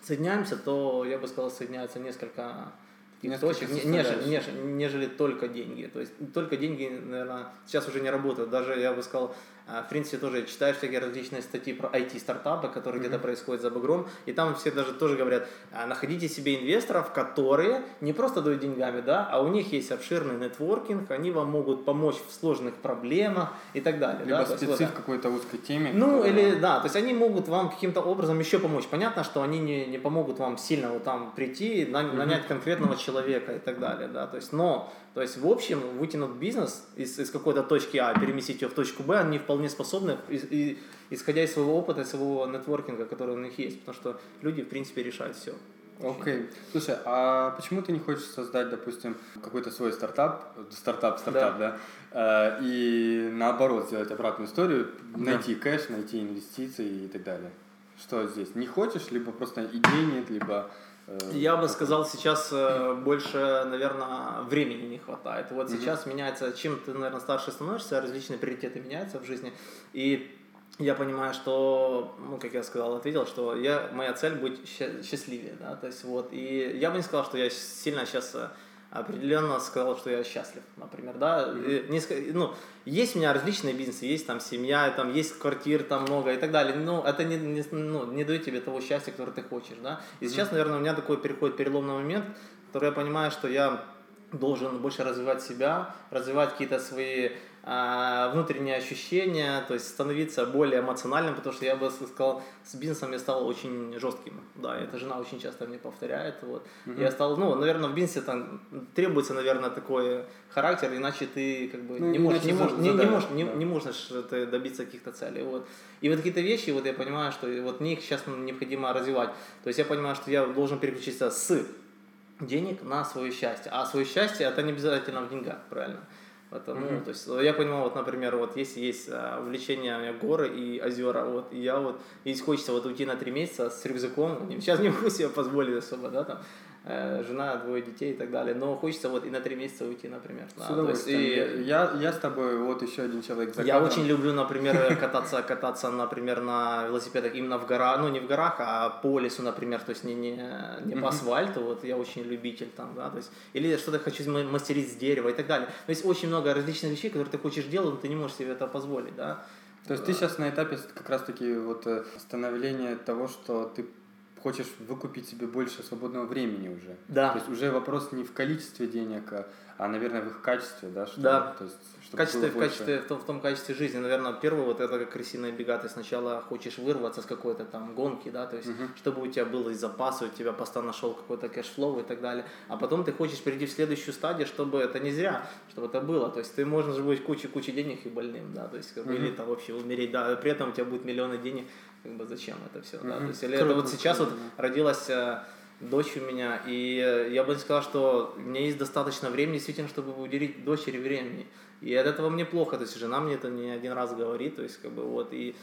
соединяемся, то, я бы сказал, соединяются несколько точек, нежели, нежели, нежели только деньги. То есть только деньги, наверное, сейчас уже не работают. Даже, я бы сказал, а, в принципе, тоже читаешь всякие различные статьи про IT-стартапы, которые mm-hmm. где-то происходят за бугром, и там все даже тоже говорят, «А, находите себе инвесторов, которые не просто дают деньгами, да, а у них есть обширный нетворкинг, они вам могут помочь в сложных проблемах и так далее. Либо да? специф вот, какой-то узкой теме. Ну, которая... или, да, то есть они могут вам каким-то образом еще помочь. Понятно, что они не, не помогут вам сильно вот там прийти, нанять mm-hmm. конкретного человека и так далее, да, то есть, но то есть, в общем, вытянуть бизнес из, из какой-то точки А, переместить ее в точку Б, они вполне способны, и, и, исходя из своего опыта, своего нетворкинга, который у них есть, потому что люди, в принципе, решают все. Окей. Okay. Слушай, а почему ты не хочешь создать, допустим, какой-то свой стартап, стартап, стартап, да, да э, и наоборот сделать обратную историю, найти да. кэш, найти инвестиции и так далее? Что здесь? Не хочешь, либо просто идей нет, либо Я бы сказал, сейчас э, больше, наверное, времени не хватает. Вот сейчас меняется, чем ты, наверное, старше становишься, различные приоритеты меняются в жизни. И я понимаю, что, ну, как я сказал, ответил, что я, моя цель быть счастливее, да, то есть вот, и я бы не сказал, что я сильно сейчас э, определенно сказал, что я счастлив, например, да, mm-hmm. не, ну, есть у меня различные бизнесы, есть там семья, там есть квартир, там много и так далее, но это не, не, ну, не дает тебе того счастья, которое ты хочешь, да, и сейчас, mm-hmm. наверное, у меня такой переходит переломный момент, который я понимаю, что я должен больше развивать себя, развивать какие-то свои внутренние ощущения, то есть становиться более эмоциональным, потому что я бы сказал, с бизнесом я стал очень жестким. Да, эта жена очень часто мне повторяет. Вот. Mm-hmm. Я стал, ну, наверное, в бизнесе там требуется, наверное, такой характер, иначе ты как бы ну, не, можешь, не, можешь, не, не, можешь, не, не можешь ты добиться каких-то целей. Вот. И вот какие-то вещи, вот я понимаю, что вот мне их сейчас необходимо развивать. То есть я понимаю, что я должен переключиться с денег на свое счастье. А свое счастье это не обязательно в деньгах, правильно? Потому, mm-hmm. то есть я понимаю, вот, например, вот если есть а, увлечение у меня горы и озера, вот, и я вот, если хочется вот уйти на три месяца с рюкзаком, сейчас не могу себе позволить особо, да, там, жена, двое детей и так далее. Но хочется вот и на три месяца уйти, например. С да, удовольствием. И... Я, я с тобой, вот еще один человек за Я кадром. очень люблю, например, кататься, кататься, например, на велосипедах именно в горах, ну не в горах, а по лесу, например, то есть не, не, не по асфальту, вот я очень любитель там, да, то есть, или что-то хочу мастерить с дерева и так далее. То есть очень много различных вещей, которые ты хочешь делать, но ты не можешь себе это позволить, да. То есть ты сейчас на этапе как раз-таки вот э, становления того, что ты хочешь выкупить себе больше свободного времени уже. Да. То есть уже вопрос не в количестве денег, а, а наверное, в их качестве, да? Что, да. То есть, в качестве, в, качестве в, том, в том качестве жизни, наверное, первое, вот это как крысиная бега, ты сначала хочешь вырваться с какой-то там гонки, да, то есть, uh-huh. чтобы у тебя было запасы, у тебя постоянно шел какой-то cash flow и так далее, а потом ты хочешь перейти в следующую стадию, чтобы это не зря, чтобы это было, то есть ты можешь быть куча-куча денег и больным, да, то есть, как, uh-huh. или там вообще умереть, да, при этом у тебя будет миллионы денег, как бы зачем это все, mm-hmm. да, то есть, или Круто. это вот сейчас вот родилась э, дочь у меня, и я бы сказал, что у меня есть достаточно времени действительно, чтобы уделить дочери времени, и от этого мне плохо, то есть жена мне это не один раз говорит, то есть как бы вот, и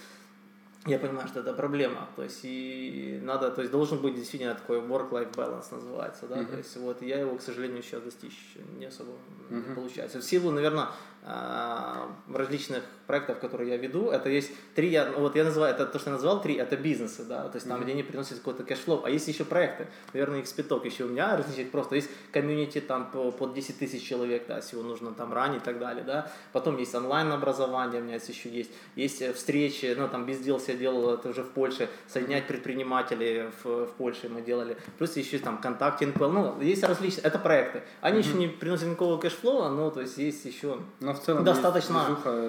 я понимаю, что это проблема, то есть и надо, то есть должен быть действительно такой work-life balance называется, да, mm-hmm. то есть вот я его, к сожалению, сейчас достичь не особо mm-hmm. не получается. В силу, наверное, различных проектов, которые я веду, это есть три, я, вот я называю, это то, что я назвал три, это бизнесы, да, то есть там, mm-hmm. где они приносят какой-то cash flow, а есть еще проекты, наверное, их с пяток еще у меня различных просто, есть комьюнити там по, под 10 тысяч человек, да, всего нужно там run ить и так далее, да, потом есть онлайн-образование, у меня есть еще есть, есть э, встречи, ну, там, без дел я делал это уже в Польше, соединять предпринимателей в, в Польше мы делали, плюс еще там контакт, ну, есть различные, это проекты, они mm-hmm. еще не приносят никакого cash flow, но, то есть есть еще... Но в целом достаточно,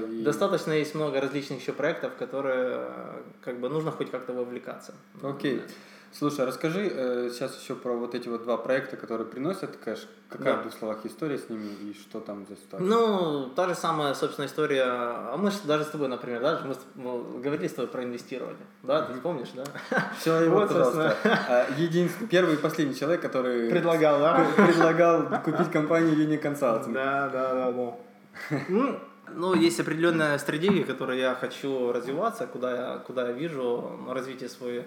и... достаточно есть много различных еще проектов, которые как бы нужно хоть как-то вовлекаться. Окей. Окей. Слушай, расскажи э, сейчас еще про вот эти вот два проекта, которые приносят кэш. Какая Да. в двух словах история с ними и что там за ситуация? Ну, та же самая, собственно, история. А мы ж даже с тобой, например, да, мы мы говорили с тобой про инвестирование. Да, ты помнишь, да? Все, вот, Вот, пожалуйста. А, Единственный, первый и последний человек, который Предлагал, да? пр- предлагал купить компанию Uni Consulting. Да, да, да, да. Ну, ну, есть определенная стратегия, которой я хочу развиваться, куда я, куда я вижу развитие свое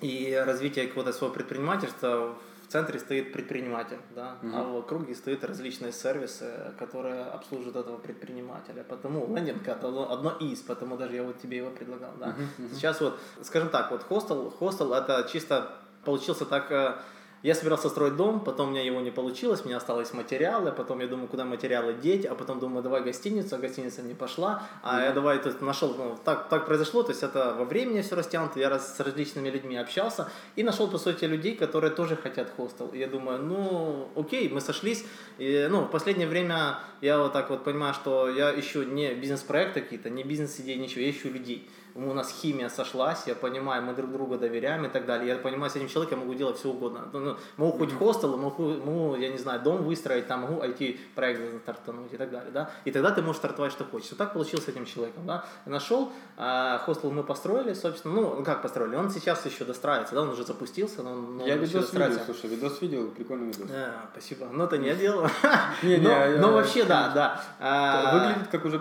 и развитие какого-то своего предпринимательства. В центре стоит предприниматель, да, а в округе стоят различные сервисы, которые обслуживают этого предпринимателя. Потому лендинг это одно, из, потому даже я вот тебе его предлагал, да. Сейчас вот, скажем так, вот хостел, хостел это чисто получился так э, я собирался строить дом, потом у меня его не получилось, у меня остались материалы, потом я думаю, куда материалы деть, а потом думаю, давай гостиницу, а гостиница не пошла, а я давай есть, нашел, ну, так, так произошло, то есть это во времени все растянуто, я раз, с различными людьми общался и нашел, по сути, людей, которые тоже хотят хостел. И я думаю, ну, окей, мы сошлись, и, ну, в последнее время я вот так вот понимаю, что я ищу не бизнес-проекты какие-то, не бизнес-идеи, ничего, я ищу людей. У нас химия сошлась, я понимаю, мы друг другу доверяем и так далее. Я понимаю, с этим человеком я могу делать все угодно. Ну, ну, могу хоть хостел, могу, могу, я не знаю, дом выстроить, там могу IT-проект стартануть и так далее, да. И тогда ты можешь стартовать, что хочешь. Вот так получилось с этим человеком, да. Я нашел, а, хостел мы построили, собственно, ну, как построили, он сейчас еще достраивается, да, он уже запустился, но он Я видос видел, слушай, видос видел, прикольный видос. Да, спасибо. Но это не я делал. Не, не, Но- вообще, да, да. А, Выглядит как уже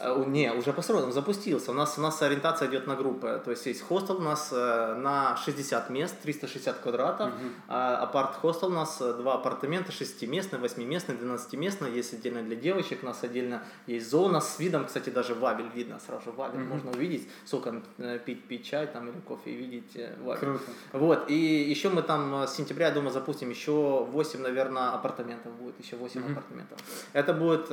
а, у- Не, уже построен, он запустился. У нас, у нас ориентация идет на группы. То есть есть хостел у нас э, на 60 мест, 360 квадратов. А апарт-хостел у нас э, два апартамента, 6-местный, 8-местный, 12-местный. Есть отдельно для девочек, у нас отдельно есть зона с видом, кстати, даже вабель видно сразу же вабель. Можно увидеть, сколько э, пить, пить чай там или кофе и видеть вабель. Круто. Вот, и еще мы там с сентября, я думаю, запустим еще 8, наверное, апартаментов будет, еще 8 апартаментов. Это будет,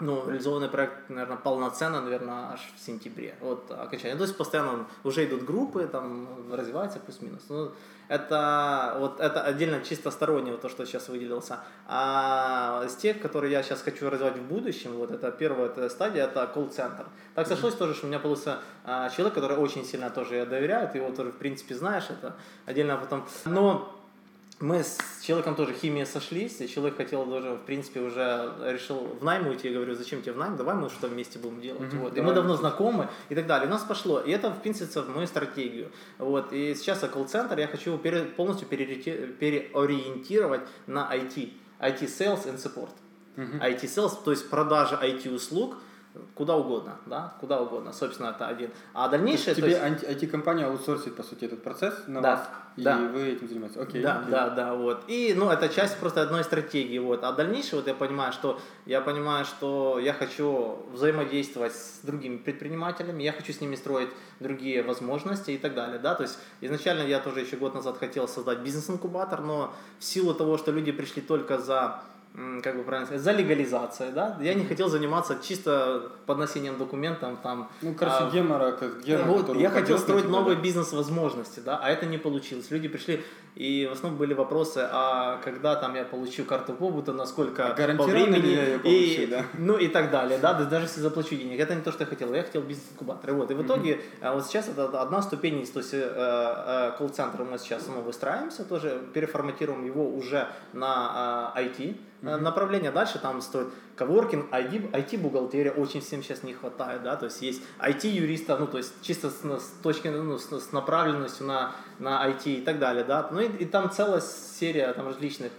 ну, реализованный проект, наверное, полноценно, наверное, аж в сентябре, вот, окончание. То есть постоянно уже идут группы, там, развивается плюс-минус. Ну, это вот это отдельно чисто стороннее, вот то, что сейчас выделился. А из тех, которые я сейчас хочу развивать в будущем, вот это первая эта стадия, это колл-центр. Так сошлось тоже, что у меня получился а, человек, который очень сильно тоже я доверяю, ты его тоже, в принципе, знаешь, это отдельно потом. Но мы с человеком тоже химия сошлись, и человек хотел даже, в принципе, уже решил в найм уйти. Я говорю, зачем тебе в найм, давай мы что вместе будем делать. Мгм, вот. И мы давно знакомы и так далее. У нас пошло. И это вписывается в мою стратегию. Вот. И сейчас колл-центр я хочу его пере- полностью переориенти- переориентировать на IT. IT Sales and Support. IT Sales, то есть продажа IT-услуг куда угодно, да, куда угодно, собственно, это один. А дальнейшее, то Тебе есть- IT-компания аутсорсит, по сути, этот процесс на Да, вас, и да. вы этим занимаетесь. Окей. Да, окей. да, да, вот. И, ну, это часть просто одной стратегии, вот. А дальнейшее, вот я понимаю, что я понимаю, что я хочу взаимодействовать с другими предпринимателями, я хочу с ними строить другие возможности и так далее, да. То есть изначально я тоже еще год назад хотел создать бизнес-инкубатор, но в силу того, что люди пришли только за как бы правильно сказать, за легализацией, да, я не хотел заниматься чисто подносением документов там. Ну, короче, а, гемора, как гемор, вот, я хотел строить новые да. бизнес-возможности, да, а это не получилось. Люди пришли, и в основном были вопросы, а когда там я получу карту побыта, насколько А по времени, я и, получу, да? ну и так далее, да, да, даже если заплачу денег, это не то, что я хотел, я хотел бизнес-инкубатор. И вот, и в итоге, а, вот сейчас это одна ступень, то есть э, э, колл-центр мы сейчас ну, выстраиваемся тоже, переформатируем его уже на IT, э, направление дальше там стоит коворкинг, IT, IT-бухгалтерия очень всем сейчас не хватает, да, то есть есть IT-юриста, ну, то есть чисто с, с точки, ну, с, с направленностью на, на IT и так далее, да, ну, и, и там целая серия там различных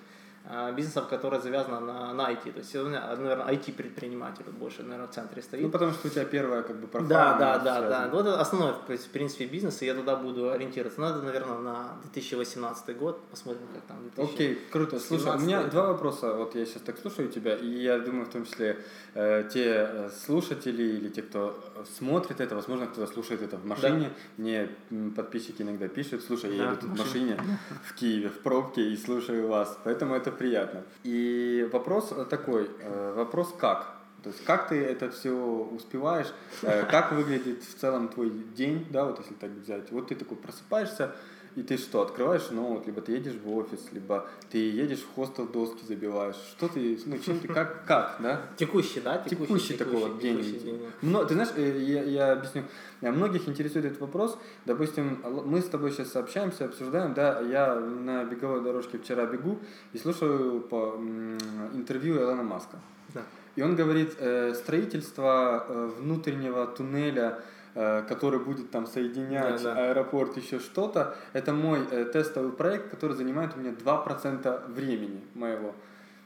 бизнесов, которые завязаны на, на IT, то есть, меня, наверное, IT-предприниматель больше, наверное, в центре стоит. Ну, потому что у тебя первая, как бы, Да, профайл, да, она да, связана. да. Вот это основной, в принципе, бизнес, и я туда буду ориентироваться. Надо, наверное, на 2018 год, посмотрим, как там 2000. Окей, круто. Слушай, у меня 17 два вопроса. Вот я сейчас так слушаю тебя, и я думаю, в том числе э, те э, слушатели или те, кто э, смотрит это, возможно, кто-то слушает это в машине. Мне м, подписчики иногда пишут, слушай, я Да, еду тут в в машине в Киеве, в пробке и слушаю вас. Поэтому это приятно. И вопрос э, такой, э, вопрос как? То есть как ты это все успеваешь, Э, как выглядит в целом твой день, да, вот если так взять. Вот ты такой просыпаешься, и ты что, открываешь ноут, либо ты едешь в офис, либо ты едешь в хостел, доски забиваешь. Что ты, ну, чем ты, как, как, да? Текущий, да? Текущий, текущий такой вот день. Текущий день. Но, ты знаешь, э, я, я объясню. Многих интересует этот вопрос. Допустим, мы с тобой сейчас общаемся, обсуждаем, да, я на беговой дорожке вчера бегу и слушаю по интервью Элона Маска. Да. И он говорит, э, строительство э, внутреннего туннеля который будет там соединять да, да. аэропорт, еще что-то. Это мой э, тестовый проект, который занимает у меня 2% времени моего.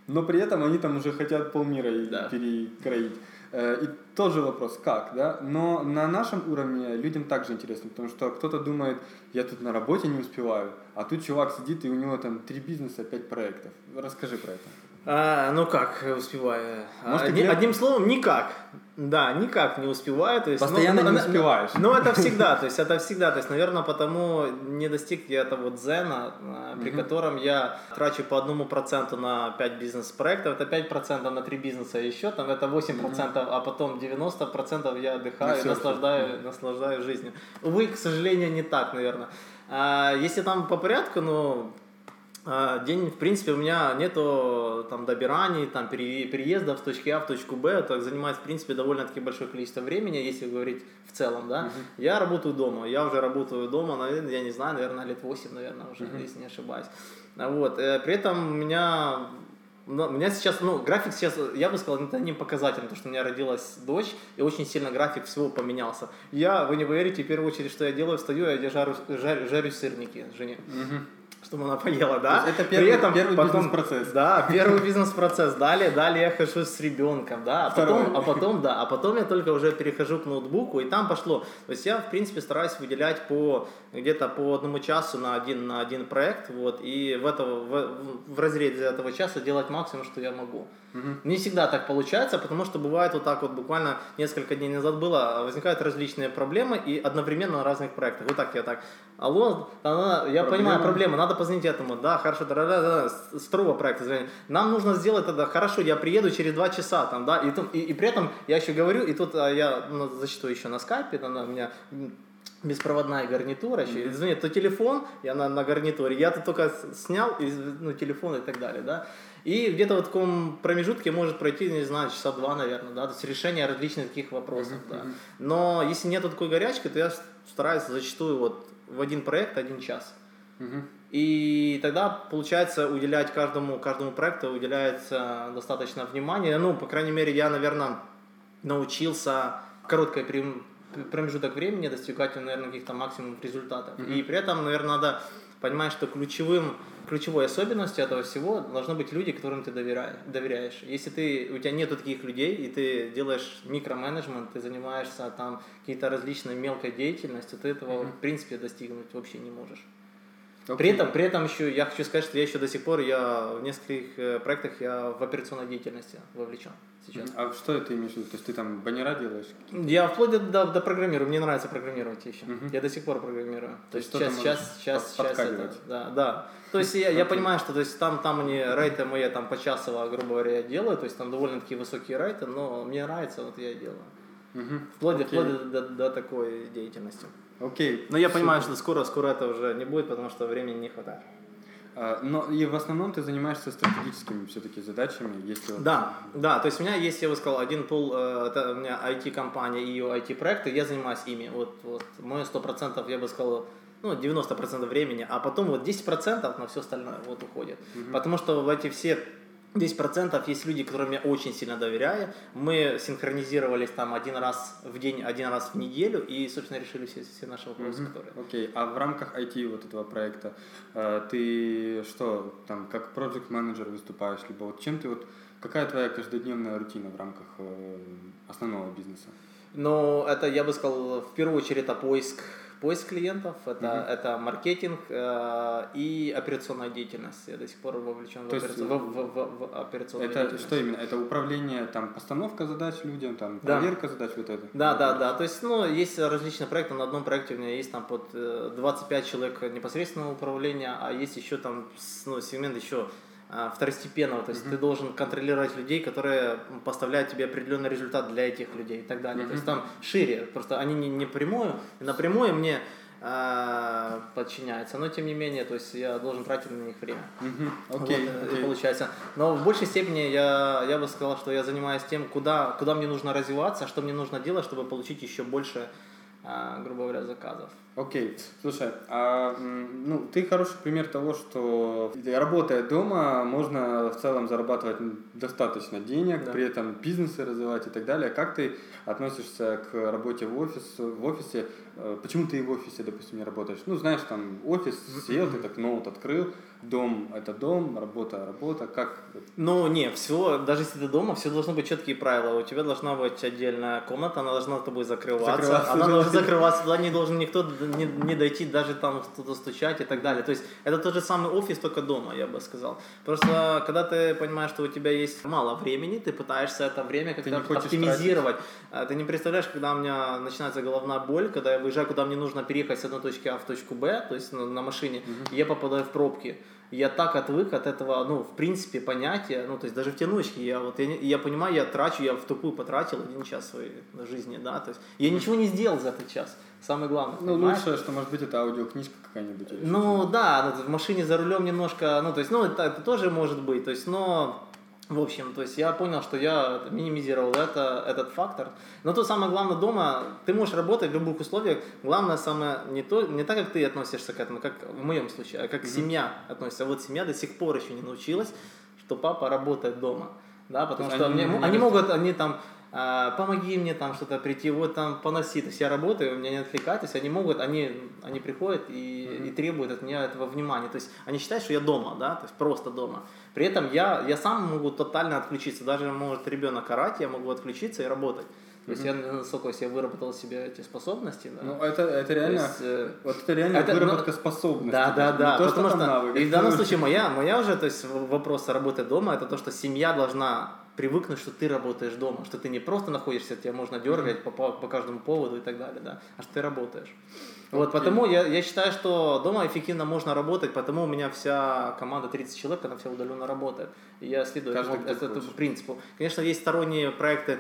Но при этом они там уже хотят полмира да. перекроить. Э, и тоже вопрос, как, да? Но на нашем уровне людям также интересно, потому что кто-то думает, я тут на работе не успеваю, а тут чувак сидит, и у него там три бизнеса, пять проектов. Расскажи про это. А, ну как успеваю? Может, Одни, Одним словом, никак. Да, никак не успеваю. То есть, Постоянно ну, не успеваешь. Ну, ну, это всегда, то есть это всегда. То есть, наверное, потому не достиг я этого дзена, а, при mm котором я трачу по одному проценту на 5 бизнес-проектов, это 5 процентов на 3 бизнеса еще, там это 8 процентов, mm а потом 90 процентов я отдыхаю, и наслаждаю, mm наслаждаюсь жизнью. Увы, к сожалению, не так, наверное. А, если там по порядку, ну, а, день, в принципе, у меня нету там добираний, там переездов с точки А в точку Б, это занимает, в принципе, довольно-таки большое количество времени, если говорить в целом, да. Uh-huh. Я работаю дома, я уже работаю дома, наверное, я не знаю, наверное, лет 8, наверное, уже, uh-huh. если не ошибаюсь. Вот, э, при этом у меня но у меня сейчас, ну, график сейчас, я бы сказал, это не показательно, потому что у меня родилась дочь, и очень сильно график всего поменялся. Я, вы не поверите, в первую очередь, что я делаю, встаю, я жарю, жарю, жарю сырники жене. Угу чтобы она поела, да? Это первый, При этом первый потом, бизнес-процесс. Да, первый бизнес-процесс. Далее, далее я хожу с ребенком, да, а потом, а потом, да, а потом я только уже перехожу к ноутбуку, и там пошло. То есть я, в принципе, стараюсь выделять по где-то по одному часу на один, на один проект, вот, и в, этого, в, в разрезе этого часа делать максимум, что я могу. Угу. Не всегда так получается, потому что бывает вот так вот, буквально несколько дней назад было, возникают различные проблемы и одновременно на разных проектах. Вот так я так, алло, она, я проблема. понимаю проблему, надо позвонить этому, да, хорошо, да, да, да, с второго проекта звонить. Нам нужно сделать это, хорошо, я приеду через два часа, там, да, и, и, и при этом я еще говорю, и тут а, я ну, зачастую еще на скайпе, она у меня беспроводная гарнитура еще, mm-hmm. звонит, то телефон, я на, на гарнитуре, я тут только снял, и, ну, телефон и так далее, да, и где-то в таком промежутке может пройти, не знаю, часа два, наверное, да, то есть решение различных таких вопросов, mm-hmm. да. Но если нет такой горячки, то я стараюсь зачастую вот в один проект один час. Mm-hmm. И тогда получается уделять каждому, каждому проекту уделяется достаточно внимания. Ну, по крайней мере, я, наверное, научился короткое промежуток времени достигать, наверное, каких-то максимум результатов. Mm-hmm. И при этом, наверное, надо понимать, что ключевым, ключевой особенностью этого всего должны быть люди, которым ты доверяешь. доверяешь. Если ты, у тебя нет таких людей, и ты делаешь микроменеджмент, ты занимаешься там какие-то различной мелкой деятельностью, ты этого, mm-hmm. в принципе, достигнуть вообще не можешь. Okay. При этом, при этом еще я хочу сказать, что я еще до сих пор я в нескольких э, проектах я в операционной деятельности вовлечен сейчас. А что это имеешь в виду? То есть ты там баннера делаешь? Я вплоть до, до, до программирую. Мне нравится программировать еще. Uh-huh. Я до сих пор программирую. То, то есть сейчас, сейчас, сейчас, сейчас это, да, да. То есть я, okay. я понимаю, что то есть там, там они рейты мои там почасово, грубо говоря, делаю, то есть там довольно-таки высокие рейты, но мне нравится, вот я и делаю. Uh-huh. Вплоть, okay. вплоть до, до, такой деятельности. Окей. Okay. Но я понимаю, что скоро, скоро это уже не будет, потому что времени не хватает. А, но и в основном ты занимаешься стратегическими все-таки задачами, если Да, да, то есть у меня есть, я бы сказал, один пул, э, это у меня IT-компания и ее IT-проекты, я занимаюсь ими. Вот, вот мое 100%, я бы сказал, ну, 90% времени, а потом вот 10% на все остальное вот уходит. Угу. Потому что в эти все 10% есть люди, которым я очень сильно доверяю. Мы синхронизировались там один раз в день, один раз в неделю и, собственно, решили все, все наши вопросы, mm-hmm. которые... Окей, okay. а в рамках IT вот этого проекта э, ты что, там, как проект менеджер выступаешь, либо вот чем ты вот, какая твоя каждодневная рутина в рамках э, основного бизнеса? Ну, это, я бы сказал, в первую очередь, это поиск поиск клиентов, это, mm-hmm. это маркетинг э, и операционная деятельность. Я до сих пор вовлечен в, операци... в, в, в, в операционную это деятельность. Что именно? Это управление, там, постановка задач людям, там, проверка да. задач, вот это? Да, да, да. То есть, ну, есть различные проекты. На одном проекте у меня есть там под 25 э, человек непосредственного управления, а есть еще там, ну, сегмент еще второстепенного, то есть mm-hmm. ты должен контролировать людей, которые поставляют тебе определенный результат для этих людей и так далее. Mm-hmm. То есть там шире, просто они не, не прямую, напрямую мне э, подчиняются, но тем не менее, то есть я должен тратить на них время. Угу. Окей, вот, окей. И получается. Но в большей степени я, я бы сказал, что я занимаюсь тем, куда, куда мне нужно развиваться, что мне нужно делать, чтобы получить еще больше, э, грубо говоря, заказов. Окей, слушай, а ну ты хороший пример того, что работая дома, можно в целом зарабатывать достаточно денег, Да. при этом бизнесы развивать и так далее. Как ты относишься к работе в офис, в офисе? Э, Почему ты и в офисе, допустим, не работаешь? Ну, знаешь, там офис сел, ты так ноут открыл, дом это дом, работа работа. Как? Ну, не, все, даже если ты дома, все должны быть четкие правила. У тебя должна быть отдельная комната, она должна с тобой закрываться. Закрываться, она должна закрываться, туда не должен никто не, не дойти, даже там кто-то стучать и так далее. То есть это тот же самый офис, только дома, я бы сказал. Просто когда ты понимаешь, что у тебя есть мало времени, ты пытаешься это время как-то оптимизировать. А, Ты не представляешь, когда у меня начинается головная боль, когда я выезжаю, куда мне нужно переехать с одной точки А в точку Б, то есть на, на машине, и я попадаю в пробки. Я так отвык от этого, ну, в принципе, понятия, ну, то есть даже в тянучке, я вот, я, я понимаю, я трачу, я в тупую потратил один час своей жизни, да, то есть я ничего не сделал за этот час, самое главное, Ну, понимаешь? лучшее, что может быть, это аудиокнижка какая-нибудь. Ну да, ну, в машине за рулем немножко, ну то есть, ну это, это тоже может быть, то есть, но в общем, то есть я понял, что я минимизировал это, этот фактор. Но то самое главное дома, ты можешь работать в любых условиях. Главное самое не то, не так, как ты относишься к этому, как в моем случае, а как семья относится. Вот семья до сих пор еще не научилась, что папа работает дома, да, потому что они они рас- могут, они там помоги мне там что-то прийти, вот там поноси. То есть я работаю, у меня не отвлекайтесь, они могут, они, они приходят и, и требуют от меня этого внимания. То есть они считают, что я дома, да, то есть просто дома. При этом я, я сам могу тотально отключиться. Даже может ребенок орать, я могу отключиться и работать. То есть я настолько себе выработал себе эти способности. Да. Ну, это, это То реально, есть, э, вот это реально это, ну, выработка способностей. да, да, да. то, потому что, навык. и в данном случае моя, моя уже, то есть вопрос работы дома, это то, что семья должна привыкнуть, что ты работаешь дома, что ты не просто находишься, тебя можно дергать по, по, по каждому поводу и так далее, да, а что ты работаешь. Вот, Окей. потому я, я считаю, что дома эффективно можно работать, потому у меня вся команда 30 человек, она вся удаленно работает. И я следую этому, этому принципу. Конечно, есть сторонние проекты,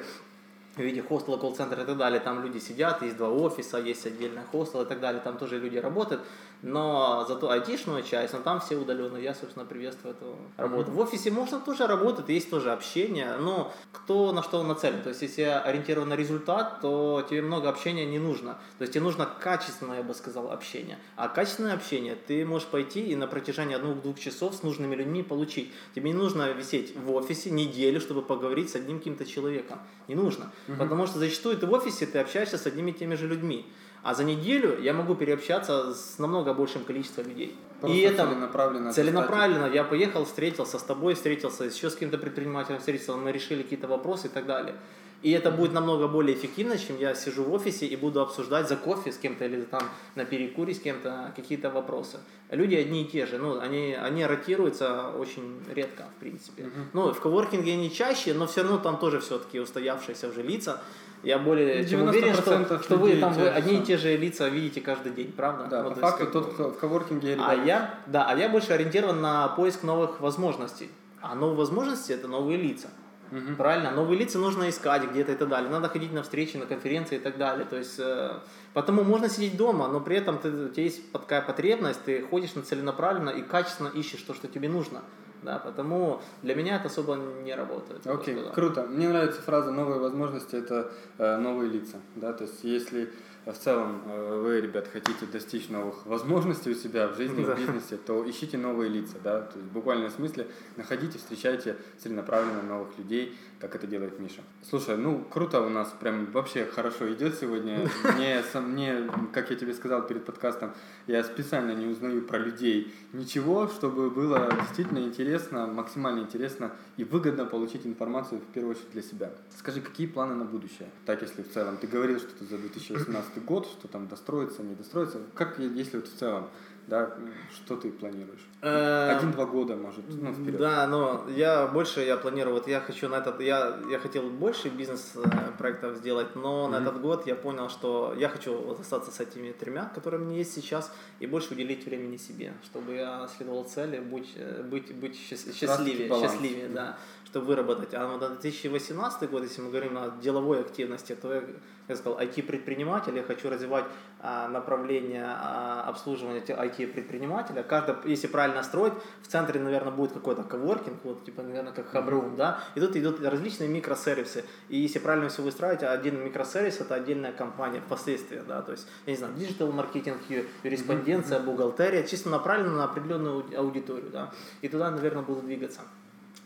в виде хостела, колл-центра и так далее, там люди сидят, есть два офиса, есть отдельный хостел и так далее, там тоже люди работают, но зато айтишную часть, но там все удаленно, я, собственно, приветствую эту работу. В офисе можно тоже работать, есть тоже общение, но кто на что нацелен, то есть если ориентирован на результат, то тебе много общения не нужно, то есть тебе нужно качественное, я бы сказал, общение, а качественное общение ты можешь пойти и на протяжении одного-двух часов с нужными людьми получить. Тебе не нужно висеть в офисе неделю, чтобы поговорить с одним каким-то человеком. Не нужно. Потому что зачастую ты в офисе, ты общаешься с одними и теми же людьми. А за неделю я могу переобщаться с намного большим количеством людей. Просто и это целенаправленно. целенаправленно. Я поехал, встретился с тобой, встретился еще с каким-то предпринимателем, встретился, мы решили какие-то вопросы и так далее. И это будет намного более эффективно, чем я сижу в офисе и буду обсуждать за кофе с кем-то или там на перекуре с кем-то какие-то вопросы. Люди одни и те же, ну, они, они ротируются очень редко, в принципе. Ну, в коворкинге они чаще, но все равно там тоже все-таки устоявшиеся уже лица. Я более чем уверен, что, 90% что вы там вы одни и те же лица видите каждый день, правда? Да, Ну, по есть факту тот, кто в коворкинге а я, да, а я больше ориентирован на поиск новых возможностей. А новые возможности это новые лица. Мгм. Правильно? Новые лица нужно искать где-то и так далее. Надо ходить на встречи, на конференции и так далее. То есть, э, потому можно сидеть дома, но при этом ты, у тебя есть такая потребность, ты ходишь на целенаправленно и качественно ищешь то, что тебе нужно. Да, потому для меня это особо не работает. Окей, сказал. круто. Мне нравится фраза «новые возможности» — это э, новые лица. Да? То есть если в целом э, вы, ребят, хотите достичь новых возможностей у себя в жизни, Да. в бизнесе, то ищите новые лица. Да? То есть в буквальном смысле находите, встречайте целенаправленно новых людей, как это делает Миша. Слушай, ну круто у нас, прям вообще хорошо идет сегодня. Мне, сам, мне, как я тебе сказал перед подкастом, я специально не узнаю про людей ничего, чтобы было действительно интересно, максимально интересно и выгодно получить информацию в первую очередь для себя. Скажи, какие планы на будущее? Так, если в целом. Ты говорил, что ты за 2018 год, что там достроится, не достроится. Как, если вот в целом, да, что ты планируешь? Э, Один-два года, может, ну, вперед. Да, но я больше я планирую, вот я хочу на этот, я, я хотел больше бизнес-проектов сделать, но на этот год я понял, что я хочу вот остаться с этими тремя, которые у меня есть сейчас, и больше уделить времени себе, чтобы я следовал цели, быть, э, быть, быть счаст- счастливее, счастливее, да, чтобы выработать. А на 2018 год, если мы говорим о деловой активности, то я, я сказал, IT-предприниматель, я хочу развивать а, направление а, обслуживания те- IT-предпринимателя. Каждый, если правильно строить, в центре, наверное, будет какой-то коворкинг, вот, типа, наверное, как хабрум, да, и тут идут различные микросервисы. И если правильно все выстраивать, один микросервис это отдельная компания впоследствии, да, то есть, я не знаю, digital маркетинг, юриспруденция, бухгалтерия, чисто направлена на определенную ауди- аудиторию, да, и туда, наверное, буду двигаться.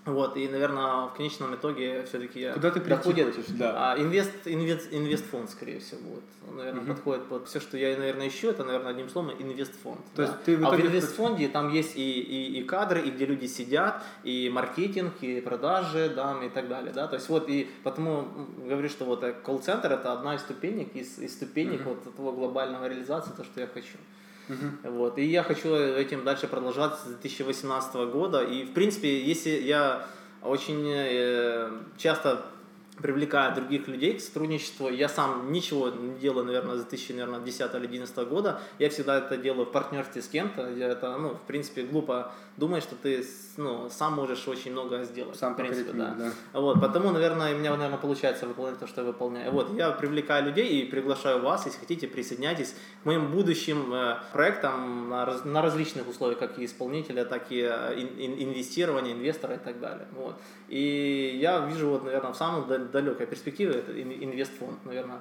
Вот, и, наверное, в конечном итоге все-таки я Куда ты доходит, хочешь, да. а, инвест, инвест, инвестфонд, скорее всего, вот, Он, наверное, Мгм. подходит под все, что я, наверное, ищу, это, наверное, одним словом, инвестфонд. То да. есть ты в а в инвестфонде там есть и, и, и кадры, и где люди сидят, и маркетинг, и продажи, да, и так далее, да, то есть вот, и потому говорю, что вот э, колл-центр это одна из ступенек, из, из ступенек Мгм. вот этого глобального реализации, то, что я хочу. Мгм. Вот. И я хочу этим дальше продолжать с 2018 года. И, в принципе, если я очень э, часто привлекаю других людей к сотрудничеству, я сам ничего не делаю, наверное, с 2010 или 2011 года, я всегда это делаю в партнерстве с кем-то, Я это, ну, в принципе, глупо думать, что ты ну, сам можешь очень много сделать. Сам в принципе, мир, да. вот, потому, наверное, у меня, наверное, получается выполнять то, что я выполняю. Вот, я привлекаю людей и приглашаю вас, если хотите, присоединяйтесь к моим будущим э, проектам на, раз- на различных условиях, как и исполнителя, так и э, ин- ин- инвестирования, инвестора и так далее. Вот. И я вижу, вот, наверное, в самом дал- далекой перспективе это ин- инвестфонд, наверное,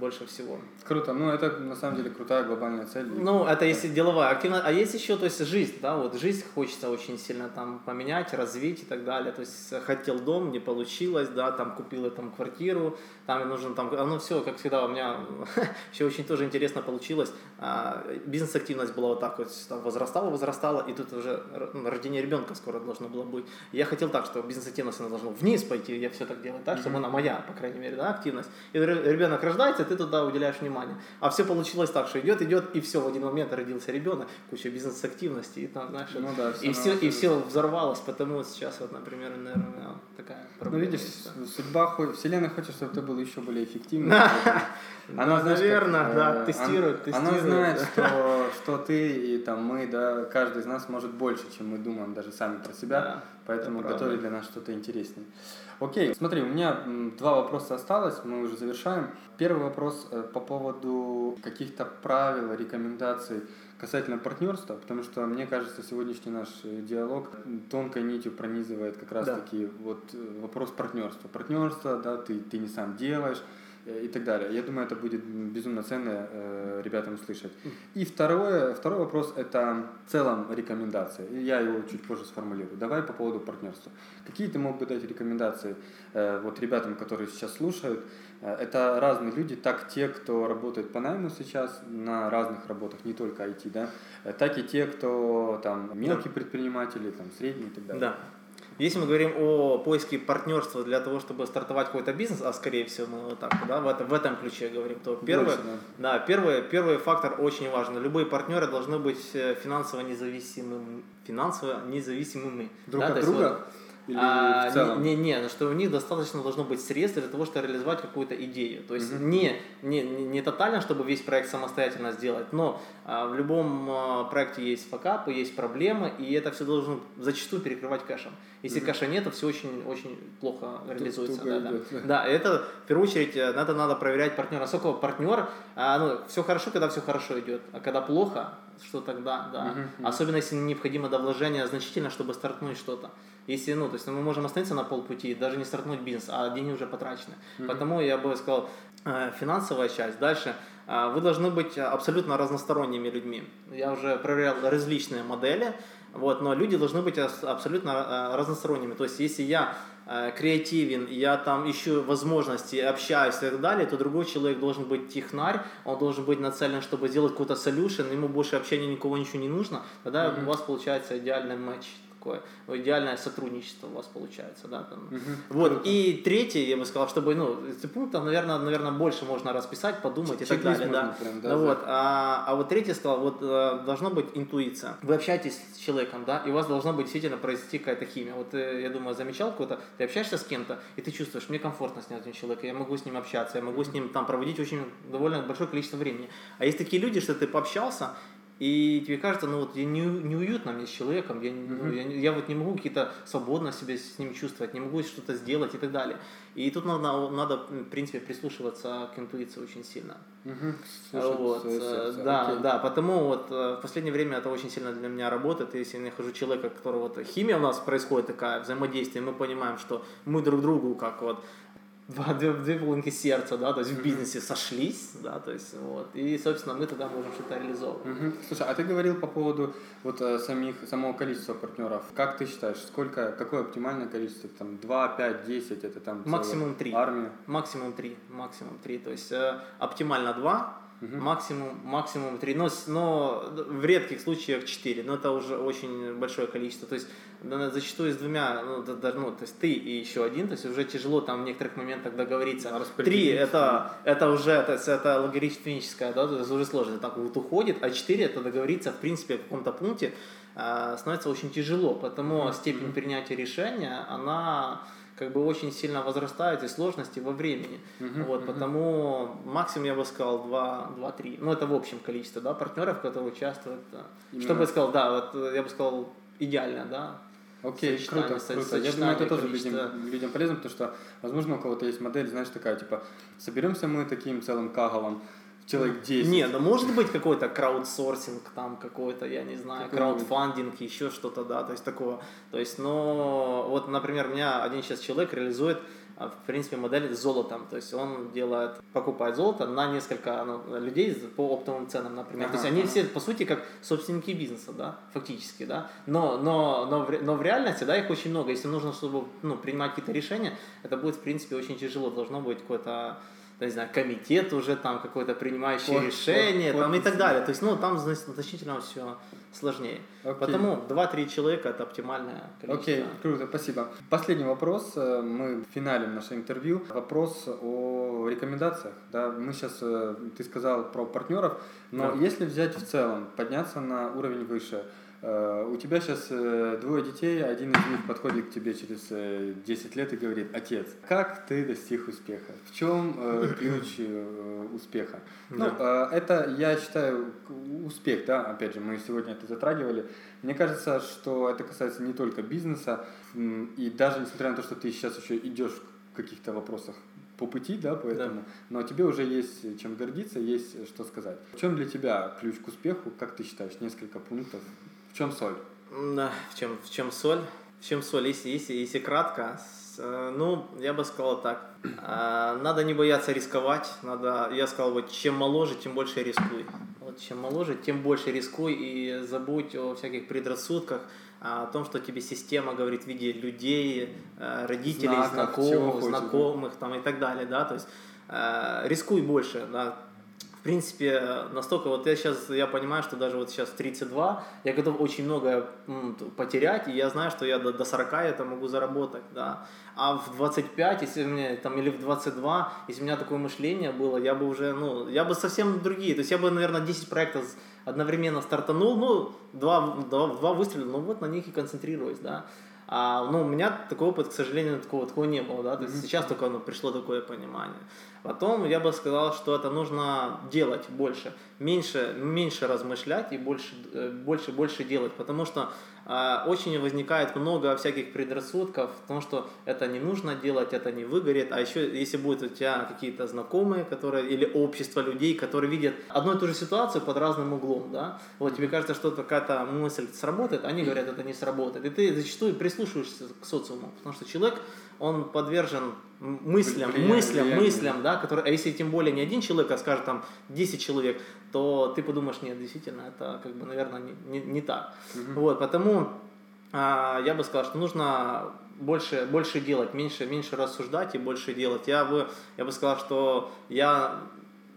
больше всего. Круто. Ну, это на самом деле крутая глобальная цель. Ну, это если деловая активность. А есть еще, то есть, жизнь, да, вот жизнь хочется очень сильно там поменять, развить и так далее. То есть, хотел дом, не получилось, да, там купил там квартиру, там нужно там, ну, все, как всегда, у меня еще очень тоже интересно получилось. А, Бизнес-активность была вот так вот, там, возрастала, возрастала, и тут уже ну, рождение ребенка скоро должно было быть. Я хотел так, что бизнес-активность должна вниз пойти, я все так делаю так, чтобы она моя, по крайней мере, да, активность. И ре- ребенок рождается, и ты туда уделяешь внимание. А все получилось так, что идет, идет, и все, в один момент родился ребенок, куча бизнес-активности, и там, знаешь, Ну да, и всё все, и все взорвалось, потому сейчас вот, например, наверное, такая Ну, проблема. видишь, есть, судьба, вселенная хочет, чтобы ты был еще более эффективным. Да, знаешь, наверное, да, э, тестирует, он- Она тестирует, знает, что, что ты и там мы, да, каждый из нас может больше, чем мы думаем даже сами про себя, поэтому готовить для нас что-то интереснее. Окей, смотри, у меня два вопроса осталось, мы уже завершаем. Первый вопрос э, по поводу каких-то правил, рекомендаций касательно партнерства, потому что, мне кажется, сегодняшний наш э, диалог тонкой нитью пронизывает как раз-таки вот э, вопрос партнерства. Партнерство, да, ты, ты не сам делаешь, и так далее. Я думаю, это будет безумно ценно э, ребятам услышать. И второе, второй вопрос – это в целом рекомендации. Я его чуть позже сформулирую. Давай по поводу партнерства. Какие ты мог бы дать рекомендации э, вот ребятам, которые сейчас слушают? Э, это разные люди, так те, кто работает по найму сейчас на разных работах, не только IT, да, э, так и те, кто там мелкие предприниматели, там средние и так далее. Да. Если мы говорим о поиске партнерства для того, чтобы стартовать какой-то бизнес, а скорее всего мы вот так, да, в этом, в этом ключе говорим, то первый, Больше, да. да, первый, первый фактор очень важен. Любые партнеры должны быть э, финансово независимыми, финансово независимыми. Друг да, от друга? вот, Или а, в целом? Не, не, не, что у них достаточно должно быть средств для того, чтобы реализовать какую-то идею. То есть Мгм. не, не, не, тотально, чтобы весь проект самостоятельно сделать, но а, в любом а, проекте есть факапы, есть проблемы, и это все должно зачастую перекрывать кэшем. Если Мгм. кэша нет, то все очень, очень плохо реализуется. туго Да, да. идет. Да, это в первую очередь э, надо, надо проверять партнера. Насколько партнер, а, ну, все хорошо, когда все хорошо идет, а когда плохо, что тогда, да. Мгм. Особенно если необходимо до вложения значительно, чтобы стартнуть что-то. Если, ну, то есть мы можем остановиться на полпути, даже не стартнуть бизнес, а деньги уже потрачены. Мгм. Поэтому я бы сказал, э, финансовая часть. Дальше, э, вы должны быть абсолютно разносторонними людьми. Я уже проверял различные модели, вот, но люди должны быть абсолютно э, разносторонними. То есть, если я креативен, я там ищу возможности, общаюсь и так далее, то другой человек должен быть технарь, он должен быть нацелен, чтобы сделать какой-то solution, ему больше общения никого ничего не нужно, тогда Мгм. у вас получается идеальный матч такое ну, идеальное сотрудничество у вас получается, да, там. Мгм. Вот, Круто. и третий, я бы сказал, чтобы, ну, пунктов, наверное, наверное, больше можно расписать, подумать и так далее, да. прям, да, за- вот, а, а вот третий сказал, вот э, должна быть интуиция. Вы общаетесь с человеком, да, и у вас должна быть действительно произойти какая-то химия. Вот э, я думаю, замечал какого-то, ты общаешься с кем-то, и ты чувствуешь, мне комфортно с этим человеком, я могу с ним общаться, я могу с ним там проводить очень довольно большое количество времени. А есть такие люди, что ты пообщался, и тебе кажется, ну вот я не, неуютно мне с человеком, я, ну, Мгм. я, я вот не могу какие-то свободно себя с ним чувствовать, не могу что-то сделать и так далее. И тут надо, надо в принципе, прислушиваться к интуиции очень сильно. Слушать Вот, э, сердце. да, Окей. да, потому вот э, в последнее время это очень сильно для меня работает. Если я нахожу человека, которого вот химия у нас происходит такая, взаимодействие, мы понимаем, что мы друг другу как вот две, две половинки сердца, да, то есть в бизнесе сошлись, да, то есть вот, и, собственно, мы тогда можем что-то реализовывать. Mm-hmm. Слушай, а ты говорил по поводу вот э, самих, самого количества партнеров. Как ты считаешь, сколько, какое оптимальное количество, там, 2, 5, 10, это там... Максимум 3. Армия? Максимум 3, максимум 3, то есть э, оптимально 2, Угу. Максимум, максимум 3, но, но в редких случаях 4, но это уже очень большое количество. То есть зачастую с двумя, ну, даже, ну то есть ты и еще один, то есть уже тяжело там в некоторых моментах договориться. Три это, это уже это это логарифмическое, да, то есть уже сложно, так вот уходит, а 4 это договориться в принципе в каком-то пункте э, становится очень тяжело, поэтому степень принятия решения, она как бы очень сильно возрастает и сложности во времени. Мгм, Вот, мгм. потому максимум я бы сказал 2-3. Ну, это в общем количестве, да, партнеров, которые участвуют. Да. Именно. Что бы я сказал, да, вот э, я бы сказал идеально, да. Окей, круто, круто. Я думаю, это тоже людям, количества. людям полезно, потому что, возможно, у кого-то есть модель, знаешь, такая, типа, соберемся мы таким целым кагалом, человек 10. Не, ну может быть какой-то краудсорсинг, там какой-то, я не знаю, краудфандинг, еще что-то, да, то есть такого. То есть, но вот, например, у меня один сейчас человек реализует, а, в принципе, модель с золотом, то есть он делает, покупает золото на несколько ну, людей по оптовым ценам, например. то есть Ага, они ага. все, по сути, как собственники бизнеса, да, фактически, да. Но, но, но, в, но в реальности, да, их очень много. Если нужно, чтобы ну, принимать какие-то решения, это будет, в принципе, очень тяжело. Должно быть какое-то не знаю, комитет уже там какой-то принимающий Вот, решение вот, там и вот. так далее. То есть, ну, там зна- значительно все сложнее. Окей. Потому 2-3 человека это оптимальное количество. Окей, круто, спасибо. Последний вопрос. э, Мы финалем наше интервью. Вопрос о рекомендациях. Да, мы сейчас, ты сказал про партнеров, но Да. если взять в целом, подняться на уровень выше, э, у тебя сейчас двое детей, один из них подходит к тебе через э, 10 лет и говорит, отец, как ты достиг успеха? В чем э, ключ э, успеха? Ну, э, это, я считаю, успех, да, опять же, мы сегодня это затрагивали. Мне кажется, что это касается не только бизнеса, и даже несмотря на то, что ты сейчас еще идешь в каких-то вопросах по пути, да, поэтому, но тебе уже есть чем гордиться, есть что сказать. В чем для тебя ключ к успеху, как ты считаешь, несколько пунктов? В чем соль? Да, в чем, в чем соль? В чем соль, если, если, если кратко, с- э, ну, я бы сказал так. А, Надо не бояться рисковать. Надо, я сказал, вот чем моложе, тем больше рискуй. Вот чем моложе, тем больше рискуй и забудь о всяких предрассудках, а, о том, что тебе система говорит в виде людей, э, родителей, Знаков, знакомых, знакомых там, и так далее, да, то есть э, рискуй больше, да, в принципе, настолько, вот я сейчас, я понимаю, что даже вот сейчас 32, я готов очень многое м, т- потерять, и я знаю, что я до, до 40 это могу заработать, да. А в 25, если у меня, там, или в 22, если у меня такое мышление было, я бы уже, ну, я бы совсем другие, то есть я бы, наверное, 10 проектов одновременно стартанул, ну, два, два, два выстрела, ну, вот на них и концентрируюсь, да. А, ну, у меня такой опыт, к сожалению, такого, такого не было, да, то есть сейчас только ну, пришло такое понимание. Потом я бы сказал, что это нужно делать больше, меньше, меньше размышлять и больше, э, больше, больше делать, потому что э, очень возникает много всяких предрассудков, потому что это не нужно делать, это не выгорит, а еще если будут у тебя какие-то знакомые, которые или общество людей, которые видят одну и ту же ситуацию под разным углом, да, вот тебе кажется, что какая-то мысль сработает, они говорят, это не сработает, и ты зачастую прислушиваешься к социуму, потому что человек он подвержен мыслям, Влиянию, мыслям, влиянию. мыслям, да, которые, а если тем более не один человек, а скажет там 10 человек, то ты подумаешь, нет, действительно, это как бы, наверное, не, не, не так. Вот, потому а, я бы сказал, что нужно больше, больше делать, меньше, меньше рассуждать и больше делать. Я бы, я бы сказал, что я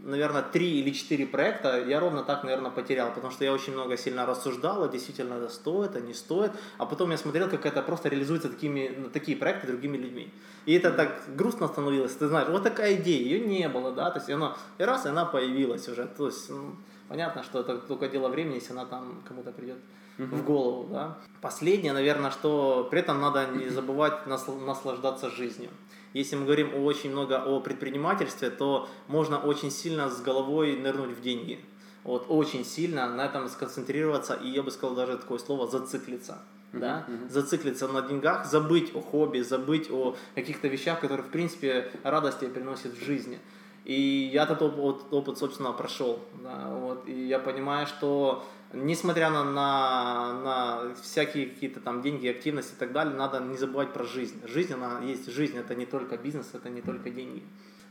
наверное, три или четыре проекта я ровно так, наверное, потерял, потому что я очень много сильно рассуждал, а действительно это стоит, а не стоит, а потом я смотрел, как это просто реализуется такими, ну, такие проекты другими людьми. И это так грустно становилось, ты знаешь, вот такая идея, ее не было, да, то есть она, и раз, и она появилась уже, то есть, ну, понятно, что это только дело времени, если она там кому-то придет в голову, да. Последнее, наверное, что при этом надо не забывать наслаждаться жизнью. Если мы говорим очень много о предпринимательстве, то можно очень сильно с головой нырнуть в деньги. Вот очень сильно на этом сконцентрироваться, и я бы сказал даже такое слово зациклиться. Да? uh-huh. Зациклиться на деньгах, забыть о хобби, забыть о каких-то вещах, которые, в принципе, радости приносят в жизни. И я этот опыт, опыт собственно, прошел. Да, вот, и я понимаю, что несмотря на, на, на всякие какие-то там деньги, активности и так далее, надо не забывать про жизнь. Жизнь, она есть жизнь, это не только бизнес, это не только деньги.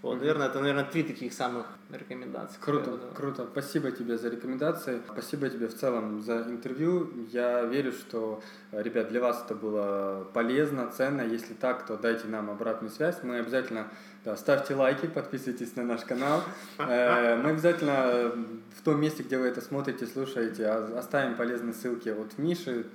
Вот, наверное, это, наверное, три таких самых рекомендации. Круто, да. круто. Спасибо тебе за рекомендации. Спасибо тебе в целом за интервью. Я верю, что, ребят, для вас это было полезно, ценно. Если так, то дайте нам обратную связь. Мы обязательно да, ставьте лайки, подписывайтесь на наш канал. Э, мы обязательно в том месте, где вы это смотрите, слушаете, оставим полезные ссылки от Миши,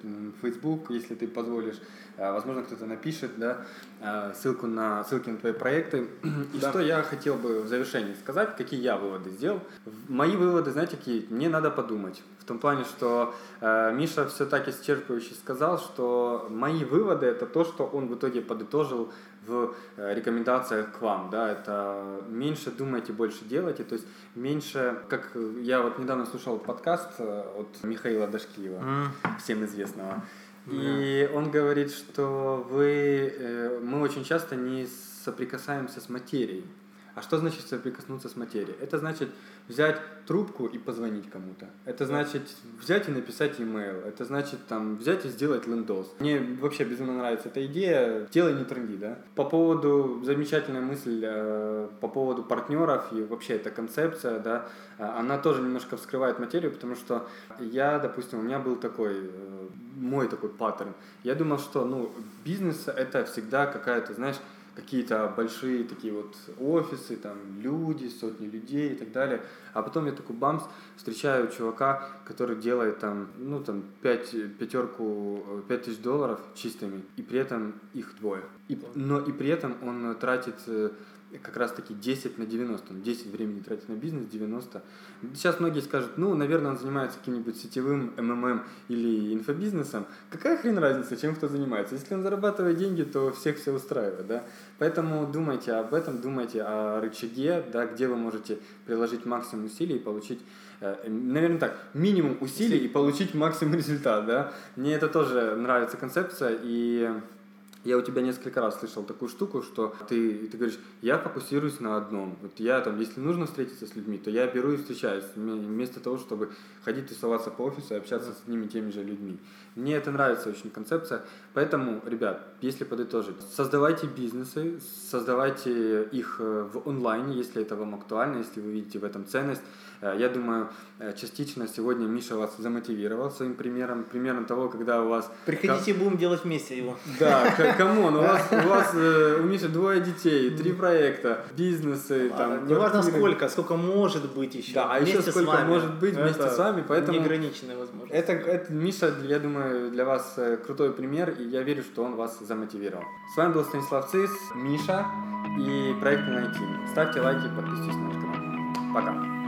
Facebook, если ты позволишь. Э, возможно, кто-то напишет, да, э, ссылку на, ссылки на твои проекты. И да. что я хотел бы в завершении сказать, какие я выводы сделал. Мои выводы, знаете, какие? Мне надо подумать. В том плане, что э, Миша все так исчерпывающе сказал, что мои выводы это то, что он в итоге подытожил в э, рекомендациях к вам, да, это меньше думайте, больше делайте, то есть меньше, как я вот недавно слушал подкаст э, от Михаила Дашкиева, mm. всем известного, и он говорит, что вы, э, мы очень часто не соприкасаемся с материей. А что значит соприкоснуться с материей? Это значит взять трубку и позвонить кому-то. Это значит взять и написать email. Это значит там взять и сделать лендос. Мне вообще безумно нравится эта идея. Делай не тренди, да? По поводу, замечательная мысль э, по поводу партнеров и вообще эта концепция, да, э, она тоже немножко вскрывает материю, потому что я, допустим, у меня был такой, э, мой такой паттерн. Я думал, что, ну, бизнес это всегда какая-то, знаешь, какие-то большие такие вот офисы, там люди, сотни людей и так далее. А потом я такой бамс, встречаю чувака, который делает там, ну там, пять, пятерку, пять тысяч долларов чистыми, и при этом их двое. И, но и при этом он тратит э, как раз таки 10 на 90, он 10 времени тратит на бизнес, 90. Сейчас многие скажут, ну, наверное, он занимается каким-нибудь сетевым МММ или инфобизнесом. Какая хрен разница, чем кто занимается? Если он зарабатывает деньги, то всех все устраивает, да? Поэтому думайте об этом, думайте о рычаге, да, где вы можете приложить максимум усилий и получить э, наверное так, минимум усилий и получить максимум результат, да. Мне это тоже нравится концепция, и я у тебя несколько раз слышал такую штуку, что ты, ты говоришь, я фокусируюсь на одном. Вот я там, если нужно встретиться с людьми, то я беру и встречаюсь, вместо того, чтобы ходить тусоваться по офису и общаться с ними теми же людьми. Мне это нравится очень концепция. Поэтому, ребят, если подытожить, создавайте бизнесы, создавайте их э, в онлайне, если это вам актуально, если вы видите в этом ценность. Э, я думаю, э, частично сегодня Миша вас замотивировал своим примером, примером того, когда у вас... Приходите, будем делать вместе его. Да, come on, у вас, у вас, у Миши двое детей, три проекта, бизнесы, там... Неважно сколько, сколько может быть еще. Да, а еще сколько может быть вместе с вами, поэтому... Неограниченная возможность. Это, это, Миша, я думаю, для вас крутой пример, и я верю, что он вас замотивировал. С вами был Станислав Цис, Миша и проект Найти. Ставьте лайки, подписывайтесь на наш канал. Пока.